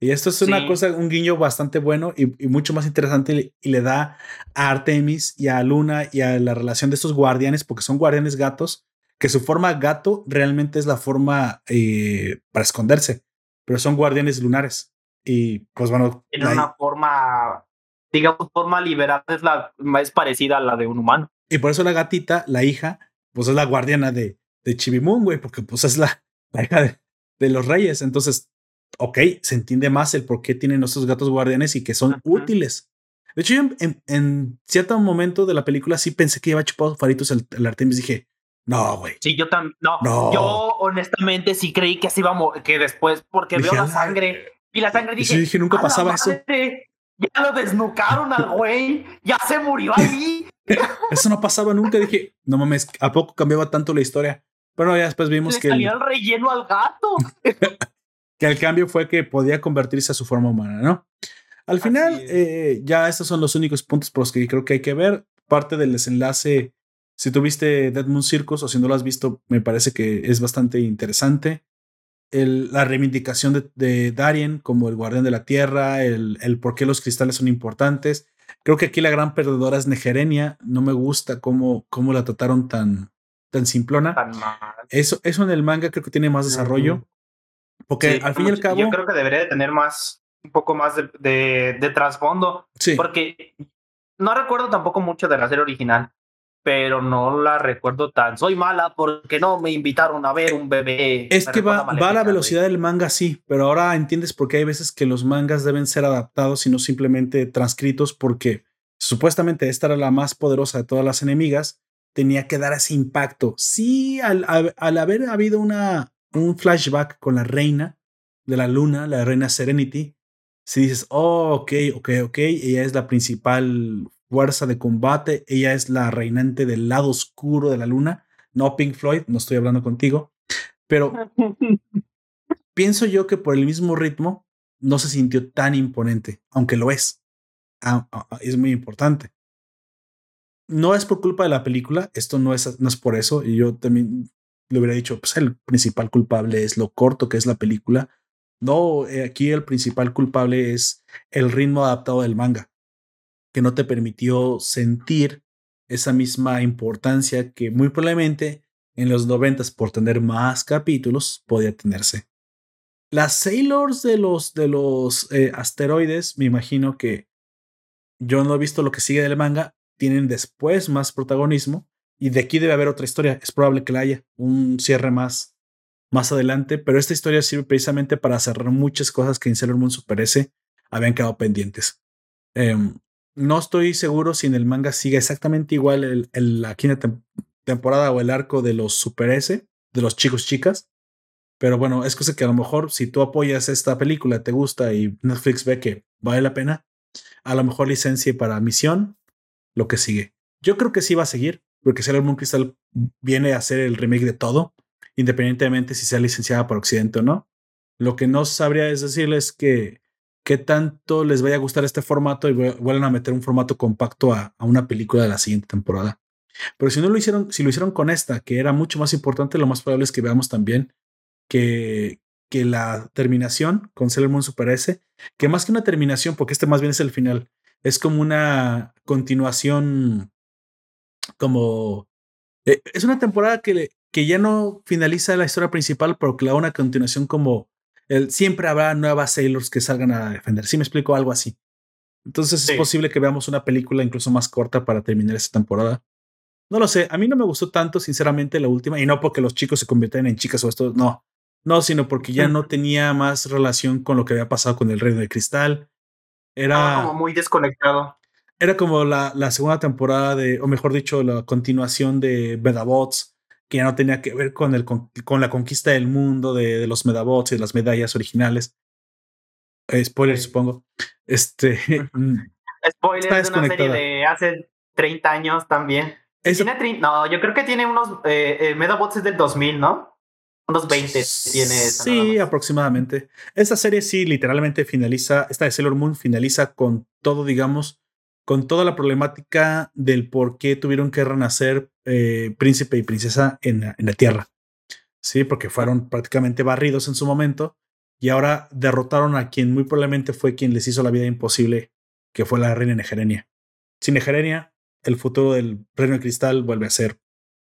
S1: Y esto es una
S2: Sí.
S1: cosa, un guiño bastante bueno y, y mucho más interesante y, y le da a Artemis y a Luna y a la relación de estos guardianes, porque son guardianes gatos, que su forma gato realmente es la forma eh, para esconderse, pero son guardianes lunares. Y pues bueno,
S2: Tiene una forma. Digamos, forma liberal es la más parecida a la de un humano.
S1: y por eso la gatita, la hija, pues es la guardiana de, de Chibimun, güey, porque pues es la, la hija de, de los reyes. Entonces, ok, se entiende más el por qué tienen estos gatos guardianes y que son útiles. De hecho, yo en, en, en cierto momento de la película sí pensé que iba chupado faritos el, el Artemis. Dije, no, güey.
S2: Sí, yo también. No,
S1: No.
S2: yo honestamente sí creí que así iba a mo- que después, porque
S1: Dije,
S2: veo la sangre. Y la sangre dije.
S1: sí dije, nunca
S2: "A la
S1: pasaba eso.
S2: madre". ya lo desnucaron al güey, ya se murió ahí.
S1: Eso no pasaba nunca. Dije, no mames, ¿a poco cambiaba tanto la historia? Pero ya después vimos que.
S2: el relleno al gato.
S1: que el cambio fue que podía convertirse a su forma humana, ¿no? Al final, eh, ya estos son los únicos puntos por los que creo que hay que ver. Parte del desenlace, si tuviste Dead Moon Circus o si no lo has visto, me parece que es bastante interesante. El, la reivindicación de, de, Darien como el guardián de la tierra, el, el, por qué los cristales son importantes. Creo que aquí la gran perdedora es Negerenia. No me gusta cómo, cómo la trataron tan, tan simplona. eso, eso en el manga creo que tiene más desarrollo. Porque al fin y al cabo.
S2: Yo creo que debería de tener más, un poco más de, de, de trasfondo. Sí. Porque no recuerdo tampoco mucho de la serie original, pero no la recuerdo tan. Soy mala porque no me invitaron a ver un bebé.
S1: Es que va, va, a la velocidad del manga, sí, pero ahora entiendes por qué hay veces que los mangas deben ser adaptados y no simplemente transcritos, porque supuestamente esta era la más poderosa de todas las enemigas, tenía que dar ese impacto. Sí, al, al haber habido una, un flashback con la reina de la luna, la reina Serenity, si dices, oh, ok, ok, ok, ella es la principal fuerza de combate, ella es la reinante del lado oscuro de la luna, no Pink Floyd, no estoy hablando contigo, pero pienso yo que por el mismo ritmo no se sintió tan imponente, aunque lo es. Ah, ah, ah, es muy importante. No es por culpa de la película, esto no es, no es por eso, y yo también le hubiera dicho, pues el principal culpable es lo corto que es la película. No, eh, aquí el principal culpable es el ritmo adaptado del manga, que no te permitió sentir esa misma importancia que muy probablemente en los noventas por tener más capítulos podía tenerse. Las Sailors de los, de los eh, asteroides, me imagino que yo no he visto lo que sigue del manga, tienen después más protagonismo, y de aquí debe haber otra historia. Es probable que la haya, un cierre más, más adelante, pero esta historia sirve precisamente para cerrar muchas cosas que en Sailor Moon Super S habían quedado pendientes. Em, no estoy seguro si en el manga sigue exactamente igual el, la quinta temporada o el arco de los Super S, de los chicos chicas. Pero bueno, es cosa que a lo mejor si tú apoyas esta película, te gusta y Netflix ve que vale la pena, a lo mejor licencia para misión, lo que sigue. Yo creo que sí va a seguir porque Sailor Moon Crystal viene a hacer el remake de todo, independientemente si sea licenciada por Occidente o no. Lo que no sabría es decirles que qué tanto les vaya a gustar este formato y vuelvan a meter un formato compacto a, una película de la siguiente temporada. Pero si no lo hicieron, si lo hicieron con esta, que era mucho más importante, lo más probable es que veamos también que, que la terminación con Sailor Moon Super S, que más que una terminación, porque este más bien es el final, es como una continuación como... Eh, es una temporada que, que ya no finaliza la historia principal, pero que la una continuación como... El, siempre habrá nuevas Sailors que salgan a defender. Si me explico algo así. Entonces es posible que veamos una película incluso más corta para terminar esta temporada. No lo sé, a mí no me gustó tanto, sinceramente, la última, y no porque los chicos se conviertan en chicas o esto, no, no, sino porque ya no tenía más relación con lo que había pasado con el Reino de Cristal. Era
S2: como muy desconectado
S1: era como la, la, segunda temporada de, o mejor dicho, la continuación de Medabots, que ya no tenía que ver con, el, con, la conquista del mundo de, de, los Medabots y de las medallas originales. Eh, spoiler, supongo. Este.
S2: Mm, spoiler de una serie de hace 30 años también. no, yo creo que tiene unos. Eh, eh, Medabots es del 2000, ¿no? Unos 20 tiene.
S1: sí, aproximadamente. Esta serie sí, literalmente finaliza. Esta de Sailor Moon finaliza con todo, digamos, con toda la problemática del por qué tuvieron que renacer eh, príncipe y princesa en, la Tierra. Sí, porque fueron prácticamente barridos en su momento y ahora derrotaron a quien muy probablemente fue quien les hizo la vida imposible, que fue la reina Negerenia. Sin Negerenia, el futuro del reino de cristal vuelve a ser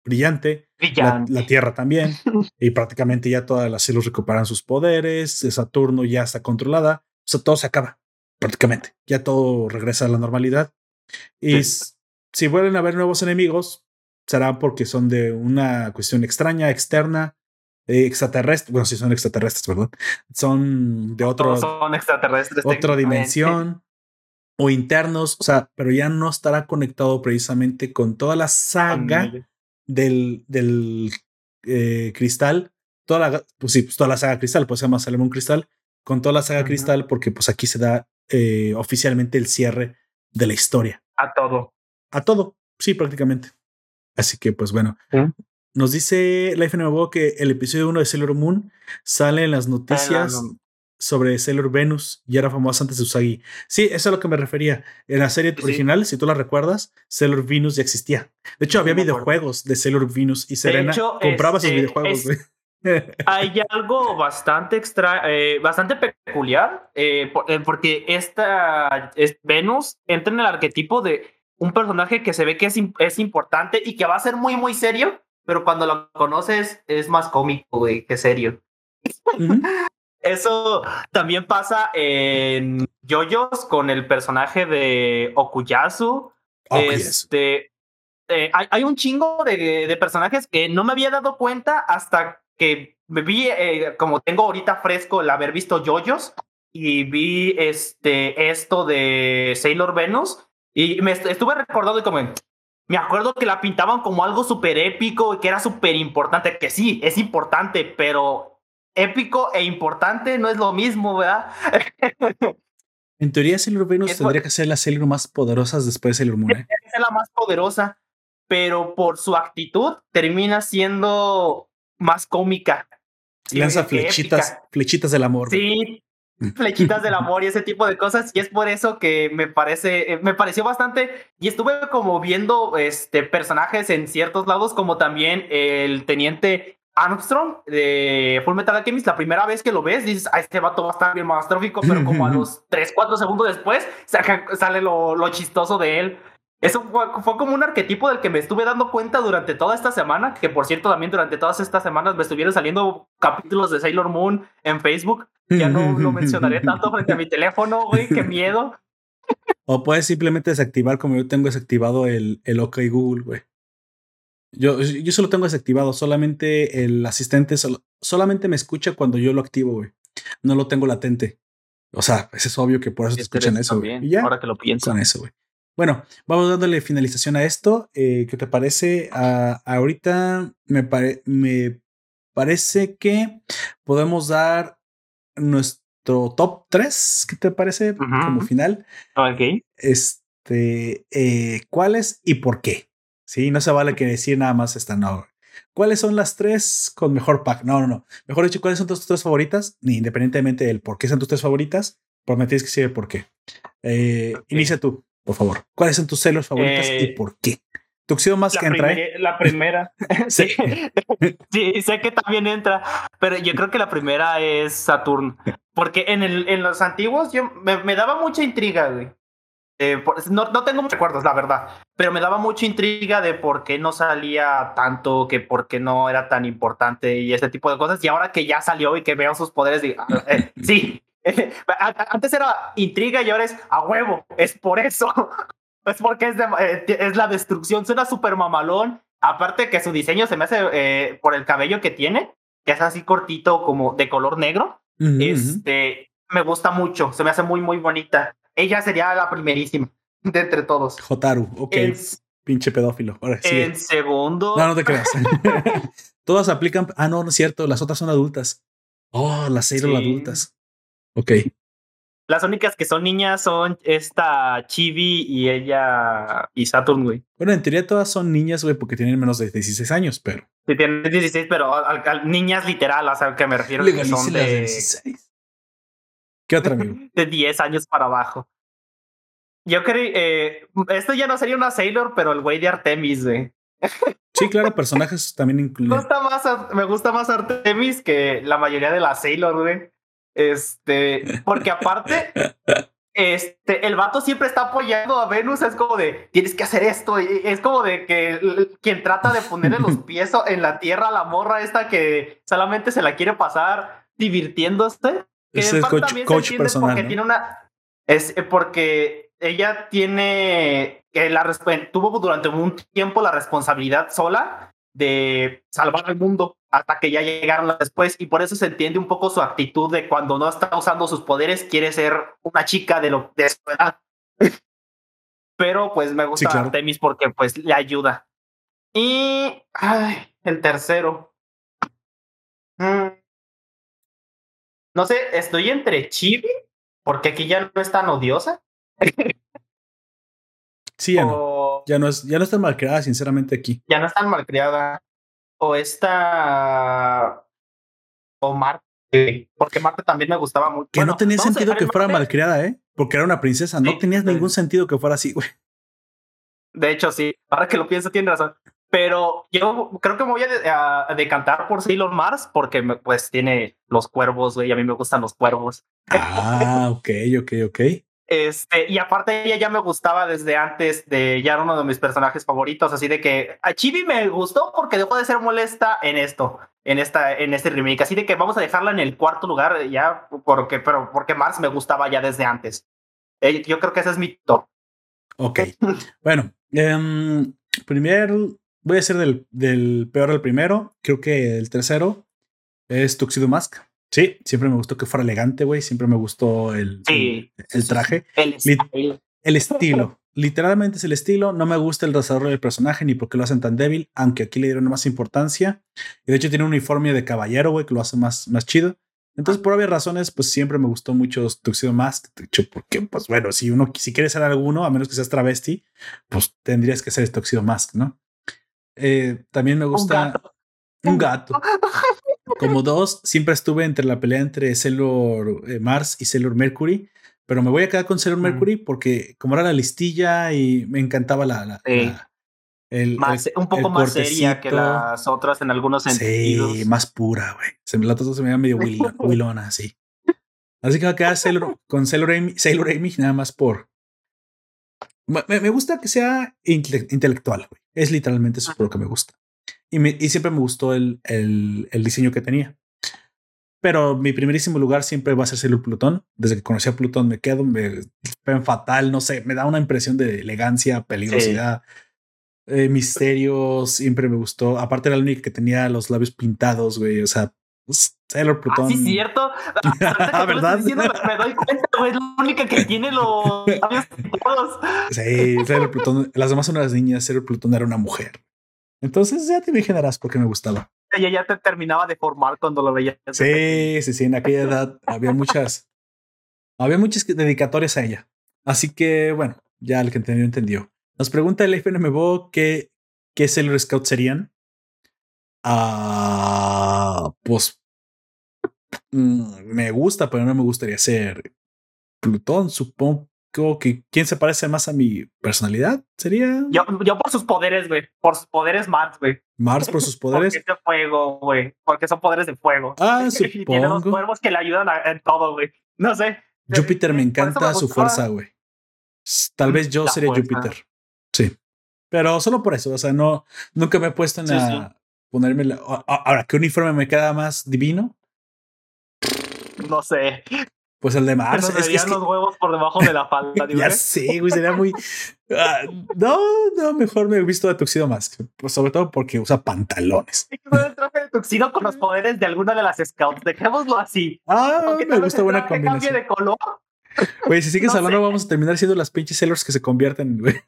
S1: brillante. La, Tierra también. y prácticamente ya todas las células recuperan sus poderes. Saturno ya está controlada. O sea, todo se acaba prácticamente. Ya todo regresa a la normalidad. Y si vuelven a haber nuevos enemigos, será porque son de una cuestión extraña, externa, eh, extraterrestre. Bueno, si son extraterrestres, ¿verdad? Son de otro.
S2: son extraterrestres.
S1: Otra dimensión. O internos, o sea, pero ya no estará conectado precisamente con toda la saga del, del eh, cristal. Toda la, pues sí, pues toda la saga cristal, pues se llama Salomón Cristal, con toda la saga cristal, porque pues aquí se da eh, oficialmente el cierre de la historia.
S2: A todo.
S1: A todo, sí, prácticamente. Así que, pues bueno. Nos dice Life Nuevo que el episodio 1 de Sailor Moon sale en las noticias sobre Sailor Venus y era famosa antes de Usagi. Sí, eso es a lo que me refería. En la serie original, si tú la recuerdas, Sailor Venus ya existía. De hecho, había videojuegos de Sailor Venus y Serena. compraba esos este, videojuegos,
S2: Hay algo bastante extra, eh, bastante peculiar, eh, eh, porque esta Venus entra en el arquetipo de un personaje que se ve que es, es importante y que va a ser muy, muy serio, pero cuando lo conoces es más cómico, que serio. Eso también pasa en JoJo's con el personaje de Okuyasu. Este, hay, hay, un chingo de, de, personajes que no me había dado cuenta hasta que me vi, eh, como tengo ahorita fresco el haber visto JoJo's y vi este, esto de Sailor Venus y me estuve recordando y como, me acuerdo que la pintaban como algo súper épico y que era súper importante, que sí, es importante, pero épico e importante no es lo mismo, ¿verdad?
S1: En teoría, Sailor Venus tendría que ser la Sailor más poderosa después de Sailor Moon. ¿eh?
S2: Es la más poderosa, pero por su actitud termina siendo más cómica.
S1: Lanza flechitas, flechitas del amor.
S2: Sí, flechitas del amor y ese tipo de cosas. Y es por eso que me parece, eh, me pareció bastante. Y estuve como viendo este, personajes en ciertos lados, como también el teniente Armstrong de Full Metal Alchemist. La primera vez que lo ves, dices, a ah, este vato va a estar bien más trófico, pero como a los 3, 4 segundos después, sale lo, lo chistoso de él. Eso fue, como un arquetipo del que me estuve dando cuenta durante toda esta semana, que por cierto también durante todas estas semanas me estuvieron saliendo capítulos de Sailor Moon en Facebook. Ya no lo mencionaré tanto frente a mi teléfono, güey, qué miedo.
S1: O puedes simplemente desactivar como yo tengo desactivado el, el OK Google, güey. Yo, yo solo tengo desactivado, solamente el asistente solamente me escucha cuando yo lo activo, güey. No lo tengo latente. O sea, pues es obvio que por eso te escuchan eso.
S2: Güey. ya, ahora que lo pienso.
S1: Con eso, güey. Bueno, vamos dándole finalización a esto. Eh, ¿Qué te parece? Ah, ahorita me, me parece que podemos dar nuestro top 3. ¿Qué te parece? Como final.
S2: Ok.
S1: Este, eh, ¿cuáles y por qué? Sí, no se vale que decir nada más esta, no. ¿Cuáles son las tres con mejor pack? No, no, no. Mejor dicho, ¿cuáles son tus tres favoritas? Ni independientemente del por qué son tus tres favoritas, pero me tienes que decir el por qué. Eh, inicia tú por favor. ¿Cuáles son tus celos favoritas y eh, por qué? Tuxedo más que entra.
S2: ¿eh? La primera. sí. sí, sé que también entra, pero yo creo que la primera es Saturn. Porque en, el, en los antiguos yo, me, daba mucha intriga, güey. Eh, no, no tengo muchos recuerdos, la verdad, pero me daba mucha intriga de por qué no salía tanto, que por qué no era tan importante y ese tipo de cosas. Y ahora que ya salió y que veo sus poderes, digo, ah, sí, Antes era intriga y ahora es a huevo. Es por eso. Es porque es, eh, es la destrucción. Suena súper mamalón. Aparte que su diseño se me hace eh, por el cabello que tiene, que es así cortito, como de color negro. este me gusta mucho. Se me hace muy, muy bonita. Ella sería la primerísima de entre todos.
S1: Jotaru, ok. Pinche pedófilo. Ahora,
S2: en segundo.
S1: No, no te creas. Todas aplican. Ah, no, no es cierto. Las otras son adultas. Oh, las seis son adultas. Ok.
S2: Las únicas que son niñas son esta Chibi y ella y Saturn, güey.
S1: Bueno, en teoría todas son niñas, güey, porque tienen menos de 16 años, pero.
S2: Sí, tienen 16, pero niñas literal, o sea, que me refiero que son de. 16.
S1: ¿Qué otra, amigo?
S2: de 10 años para abajo. Yo creo, eh, esto ya no sería una Sailor, pero el güey de Artemis, güey.
S1: Sí, claro, personajes también incluyen.
S2: Me gusta más, me gusta más Artemis que la mayoría de las Sailor, güey. Este, porque aparte, este, el vato siempre está apoyando a Venus, es como de, tienes que hacer esto, y es como de que quien trata de ponerle los pies en la tierra a la morra esta que solamente se la quiere pasar divirtiéndose.
S1: es el coach, personal.
S2: Porque tiene una, es porque ella tiene, que la, tuvo durante un tiempo la responsabilidad sola de salvar al mundo hasta que ya llegaron después y por eso se entiende un poco su actitud de cuando no está usando sus poderes quiere ser una chica de lo de su edad. Pero pues me gusta Artemis porque pues le ayuda. Y ay, el tercero. Mm. No sé, estoy entre Chibi porque aquí ya no es tan odiosa.
S1: sí, ya no. Ya no, es, ya no está mal creada, sinceramente, aquí.
S2: Ya no es tan mal creada. O esta. O Marte. Porque Marte también me gustaba mucho.
S1: Que no tenía sentido que fuera mal creada, ¿eh? Porque era una princesa. no tenía ningún sentido que fuera así, güey.
S2: De hecho, sí. Ahora que lo pienso, tiene razón. Pero yo creo que me voy a, decantar por Sailor Mars porque pues tiene los cuervos, güey, a mí me gustan los cuervos.
S1: Ah, ok, ok, ok.
S2: Este, y aparte ella ya me gustaba desde antes de, ya era uno de mis personajes favoritos, así de que a Chibi me gustó porque dejó de ser molesta en esto, en esta, en este remake, así de que vamos a dejarla en el cuarto lugar ya, porque, pero porque Mars me gustaba ya desde antes. Eh, yo creo que ese es mi top.
S1: Ok, bueno, um, primero voy a ser del, del peor al primero, creo que el tercero es Tuxedo Mask. Sí, siempre me gustó que fuera elegante, güey. Siempre me gustó el, el, traje.
S2: El,
S1: el estilo. Literalmente es el estilo. No me gusta el desarrollo del personaje ni porque lo hacen tan débil, aunque aquí le dieron más importancia. Y de hecho tiene un uniforme de caballero, güey, que lo hace más, más chido. Entonces, por obvias razones, pues siempre me gustó mucho Tuxedo Mask. De hecho, porque, pues bueno, si uno, si quieres ser alguno, a menos que seas travesti, pues tendrías que ser Tuxedo Mask, ¿no? Eh, también me gusta un gato. Como dos, siempre estuve entre la pelea entre Sailor eh, Mars y Sailor Mercury, pero me voy a quedar con Sailor Mercury porque como era la listilla y me encantaba la...
S2: el, un poco más seria que las otras en algunos sentidos.
S1: Sí, más pura, güey. Se me la se me da medio willona, así. Así que va a quedar con Sailor Amy, Sailor Amy nada más por... Me, gusta que sea intelectual, güey. Es literalmente eso por lo que me gusta. Y, siempre me gustó el, el, diseño que tenía. Pero mi primerísimo lugar siempre va a ser Sailor Plutón. Desde que conocí a Plutón me quedo, me ven fatal, no sé, me da una impresión de elegancia, peligrosidad, eh, misterio. Siempre me gustó. Aparte era la única que tenía los labios pintados, güey. O sea, Sailor Plutón.
S2: Ah, sí, cierto.
S1: Ah, ¿verdad?
S2: Diciendo, me doy cuenta, güey. Es la única que tiene los labios pintados.
S1: Sí, Sailor Plutón. Las demás son las niñas. Sailor Plutón era una mujer. Entonces ya te imaginarás por qué me gustaba.
S2: Ella ya te terminaba de formar cuando lo veías.
S1: Sí, sí, sí. En aquella edad había muchas, había muchas dedicatorias a ella. Así que bueno, ya el que entendió, entendió. Nos pregunta el FNMBO qué, qué Sailor Scout serían. Ah, pues mm, me gusta, pero no me gustaría ser Plutón. Supongo que quién se parece más a mi personalidad sería.
S2: Yo, yo por sus poderes, güey. Por sus poderes Mars, güey.
S1: Mars por sus poderes.
S2: Porque es de fuego, güey. Porque son poderes de fuego.
S1: Ah, supongo. Tiene
S2: los cuervos que le ayudan en todo, güey. No sé.
S1: Júpiter me encanta su fuerza, güey. Tal vez yo sería Júpiter. Sí. Pero solo por eso. O sea, no, nunca me he puesto en a ponerme la. Ahora, ¿qué uniforme me queda más divino?
S2: No sé.
S1: Pues el de Mars.
S2: es que, los huevos por debajo de la falda.
S1: ya sé, güey, sería muy. Ah, no, no, mejor me he visto de Tuxedo más. Pues sobre todo porque usa pantalones.
S2: el traje de Tuxedo con los poderes de alguna de las scouts. Dejémoslo así.
S1: Ah, me gusta buena combinación.
S2: Cambie de color.
S1: Güey, si sigues hablando, vamos a terminar siendo las pinches sellers que se convierten, güey.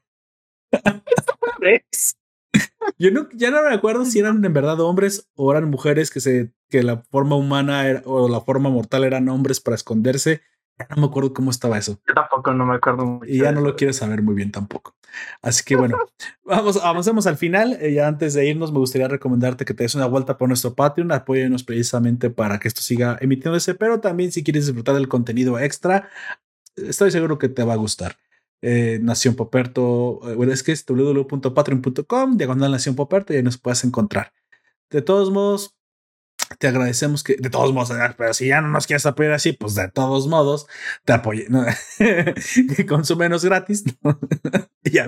S1: Yo no, ya no me acuerdo si eran en verdad hombres o eran mujeres que se que la forma humana o la forma mortal eran hombres para esconderse. Ya no me acuerdo cómo estaba eso.
S2: Yo tampoco no me acuerdo
S1: Y ya no lo quieres saber muy bien tampoco. Así que bueno, vamos, avancemos al final. Eh, ya antes de irnos, me gustaría recomendarte que te des una vuelta por nuestro Patreon. Apóyenos precisamente para que esto siga emitiéndose, pero también si quieres disfrutar del contenido extra, estoy seguro que te va a gustar. Eh, Nación Poperto, eh, es que es www.patreon.com, diagonal Nación Poperto, y nos puedes encontrar. De todos modos, te agradecemos que, de todos modos, pero si ya no nos quieres apoyar así, pues de todos modos, te apoye, ¿no? que menos gratis, ¿no? ya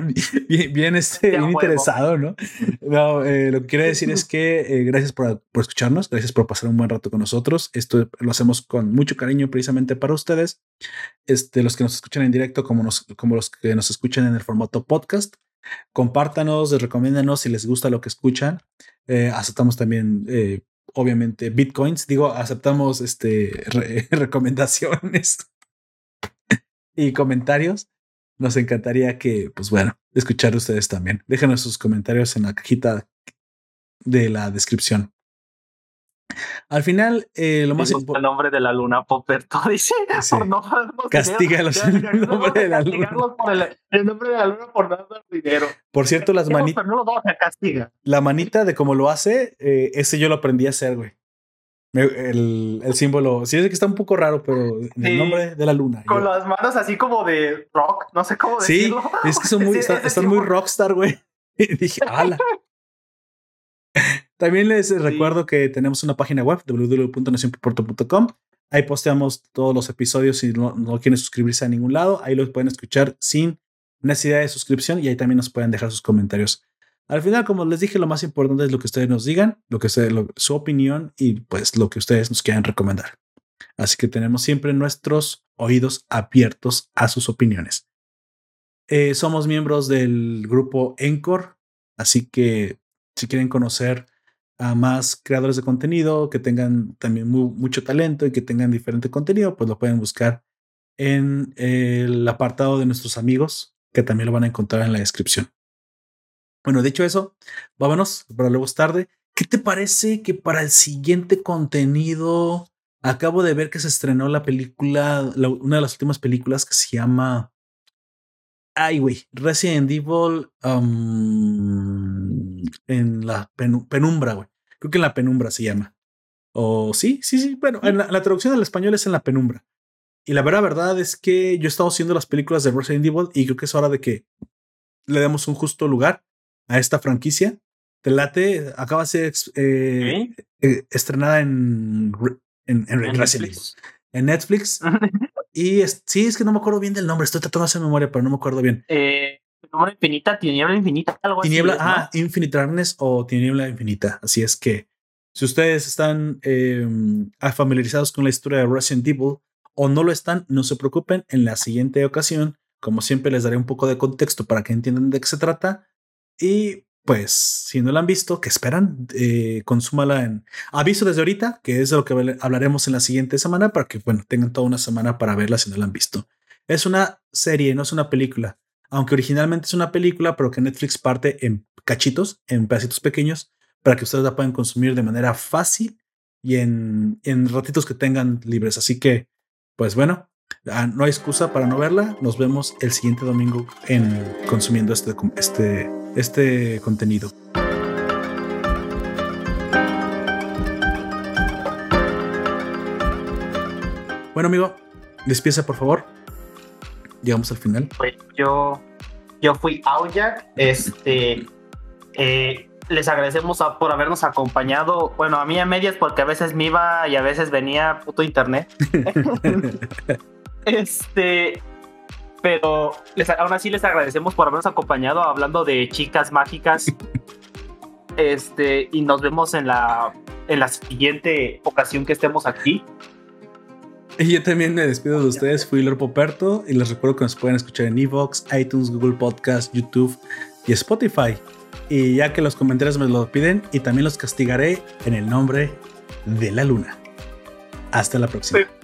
S1: bien, este, bien interesado, ¿no? no eh, lo que quiero decir es que eh, gracias por, por, escucharnos, gracias por pasar un buen rato con nosotros. Esto lo hacemos con mucho cariño precisamente para ustedes, este, los que nos escuchan en directo, como, nos, como los que nos escuchan en el formato podcast. Compártanos, recomiéndanos si les gusta lo que escuchan. Eh, aceptamos también eh, obviamente bitcoins. Digo, aceptamos este recomendaciones y comentarios. Nos encantaría que, pues bueno, escuchar ustedes también. Déjenos sus comentarios en la cajita de la descripción. Al final, eh, lo más
S2: importante. El nombre de la luna, Popperto dice. Por no
S1: Castiga el nombre de la luna.
S2: Por el, el, nombre de la luna por no dar dinero.
S1: Por cierto, las manitas.
S2: No.
S1: La manita de cómo lo hace, eh, ese yo lo aprendí a hacer, güey. El, el, símbolo, sí es que está un poco raro, pero el nombre de la luna.
S2: Con las manos así como de rock, no sé cómo decirlo.
S1: Sí, es que son muy, están, muy rockstar, güey. Y dije, ala. También les recuerdo que tenemos una página web www.nacionporto.com. Ahí posteamos todos los episodios si no, no, quieren suscribirse a ningún lado. Ahí los pueden escuchar sin necesidad de suscripción y ahí también nos pueden dejar sus comentarios. Al final, como les dije, lo más importante es lo que ustedes nos digan, lo que sea su opinión y pues lo que ustedes nos quieran recomendar. Así que tenemos siempre nuestros oídos abiertos a sus opiniones. Eh, somos miembros del grupo Encore, así que si quieren conocer a más creadores de contenido que tengan también mucho talento y que tengan diferente contenido, pues lo pueden buscar en el apartado de nuestros amigos, que también lo van a encontrar en la descripción. Bueno, dicho eso, vámonos, para luego es tarde. ¿Qué te parece que para el siguiente contenido acabo de ver que se estrenó la película, una de las últimas películas que se llama Ay, güey, Resident Evil um, en la penumbra, güey. Creo que en la penumbra se llama. O sí, sí, sí. Bueno, en la, traducción al español es en la penumbra. Y la verdad, verdad es que yo he estado haciendo las películas de Resident Evil y creo que es hora de que le demos un justo lugar a esta franquicia. Te late, acaba de ser eh, eh, estrenada en, en, en, en Netflix. En Netflix. Y sí, es que no me acuerdo bien del nombre. Estoy tratando de hacer memoria, pero no me acuerdo bien.
S2: Eh, nombre infinita, tiniebla infinita, algo
S1: tiniebla, así. Ah, Infinite Darkness o tiniebla infinita. Así es que si ustedes están eh, familiarizados con la historia de Resident Evil o no lo están, no se preocupen. En la siguiente ocasión, como siempre, les daré un poco de contexto para que entiendan de qué se trata. Y pues si no la han visto, ¿qué esperan? Eh, consúmala en aviso desde ahorita, que es de lo que hablaremos en la siguiente semana, para que bueno, tengan toda una semana para verla si no la han visto. Es una serie, no es una película, aunque originalmente es una película, pero que Netflix parte en cachitos, en pedacitos pequeños, para que ustedes la puedan consumir de manera fácil y en, en ratitos que tengan libres. Así que, pues bueno, ah, no hay excusa para no verla. Nos vemos el siguiente domingo en consumiendo este, este este contenido. Bueno, amigo, despieza por favor. Llegamos al final.
S2: Pues yo, yo fui Aoyak. Este, eh, les agradecemos por habernos acompañado. Bueno, a mí a medias, porque a veces me iba y a veces venía puto internet. este, pero aún así les agradecemos por habernos acompañado hablando de chicas mágicas. este, y nos vemos en la, en la siguiente ocasión que estemos aquí.
S1: Y yo también me despido de ustedes, fui Lord Poperto y les recuerdo que nos pueden escuchar en Evox, iTunes, Google Podcast, YouTube y Spotify. Y ya que los comentarios me lo piden, y también los castigaré en el nombre de la luna. Hasta la próxima.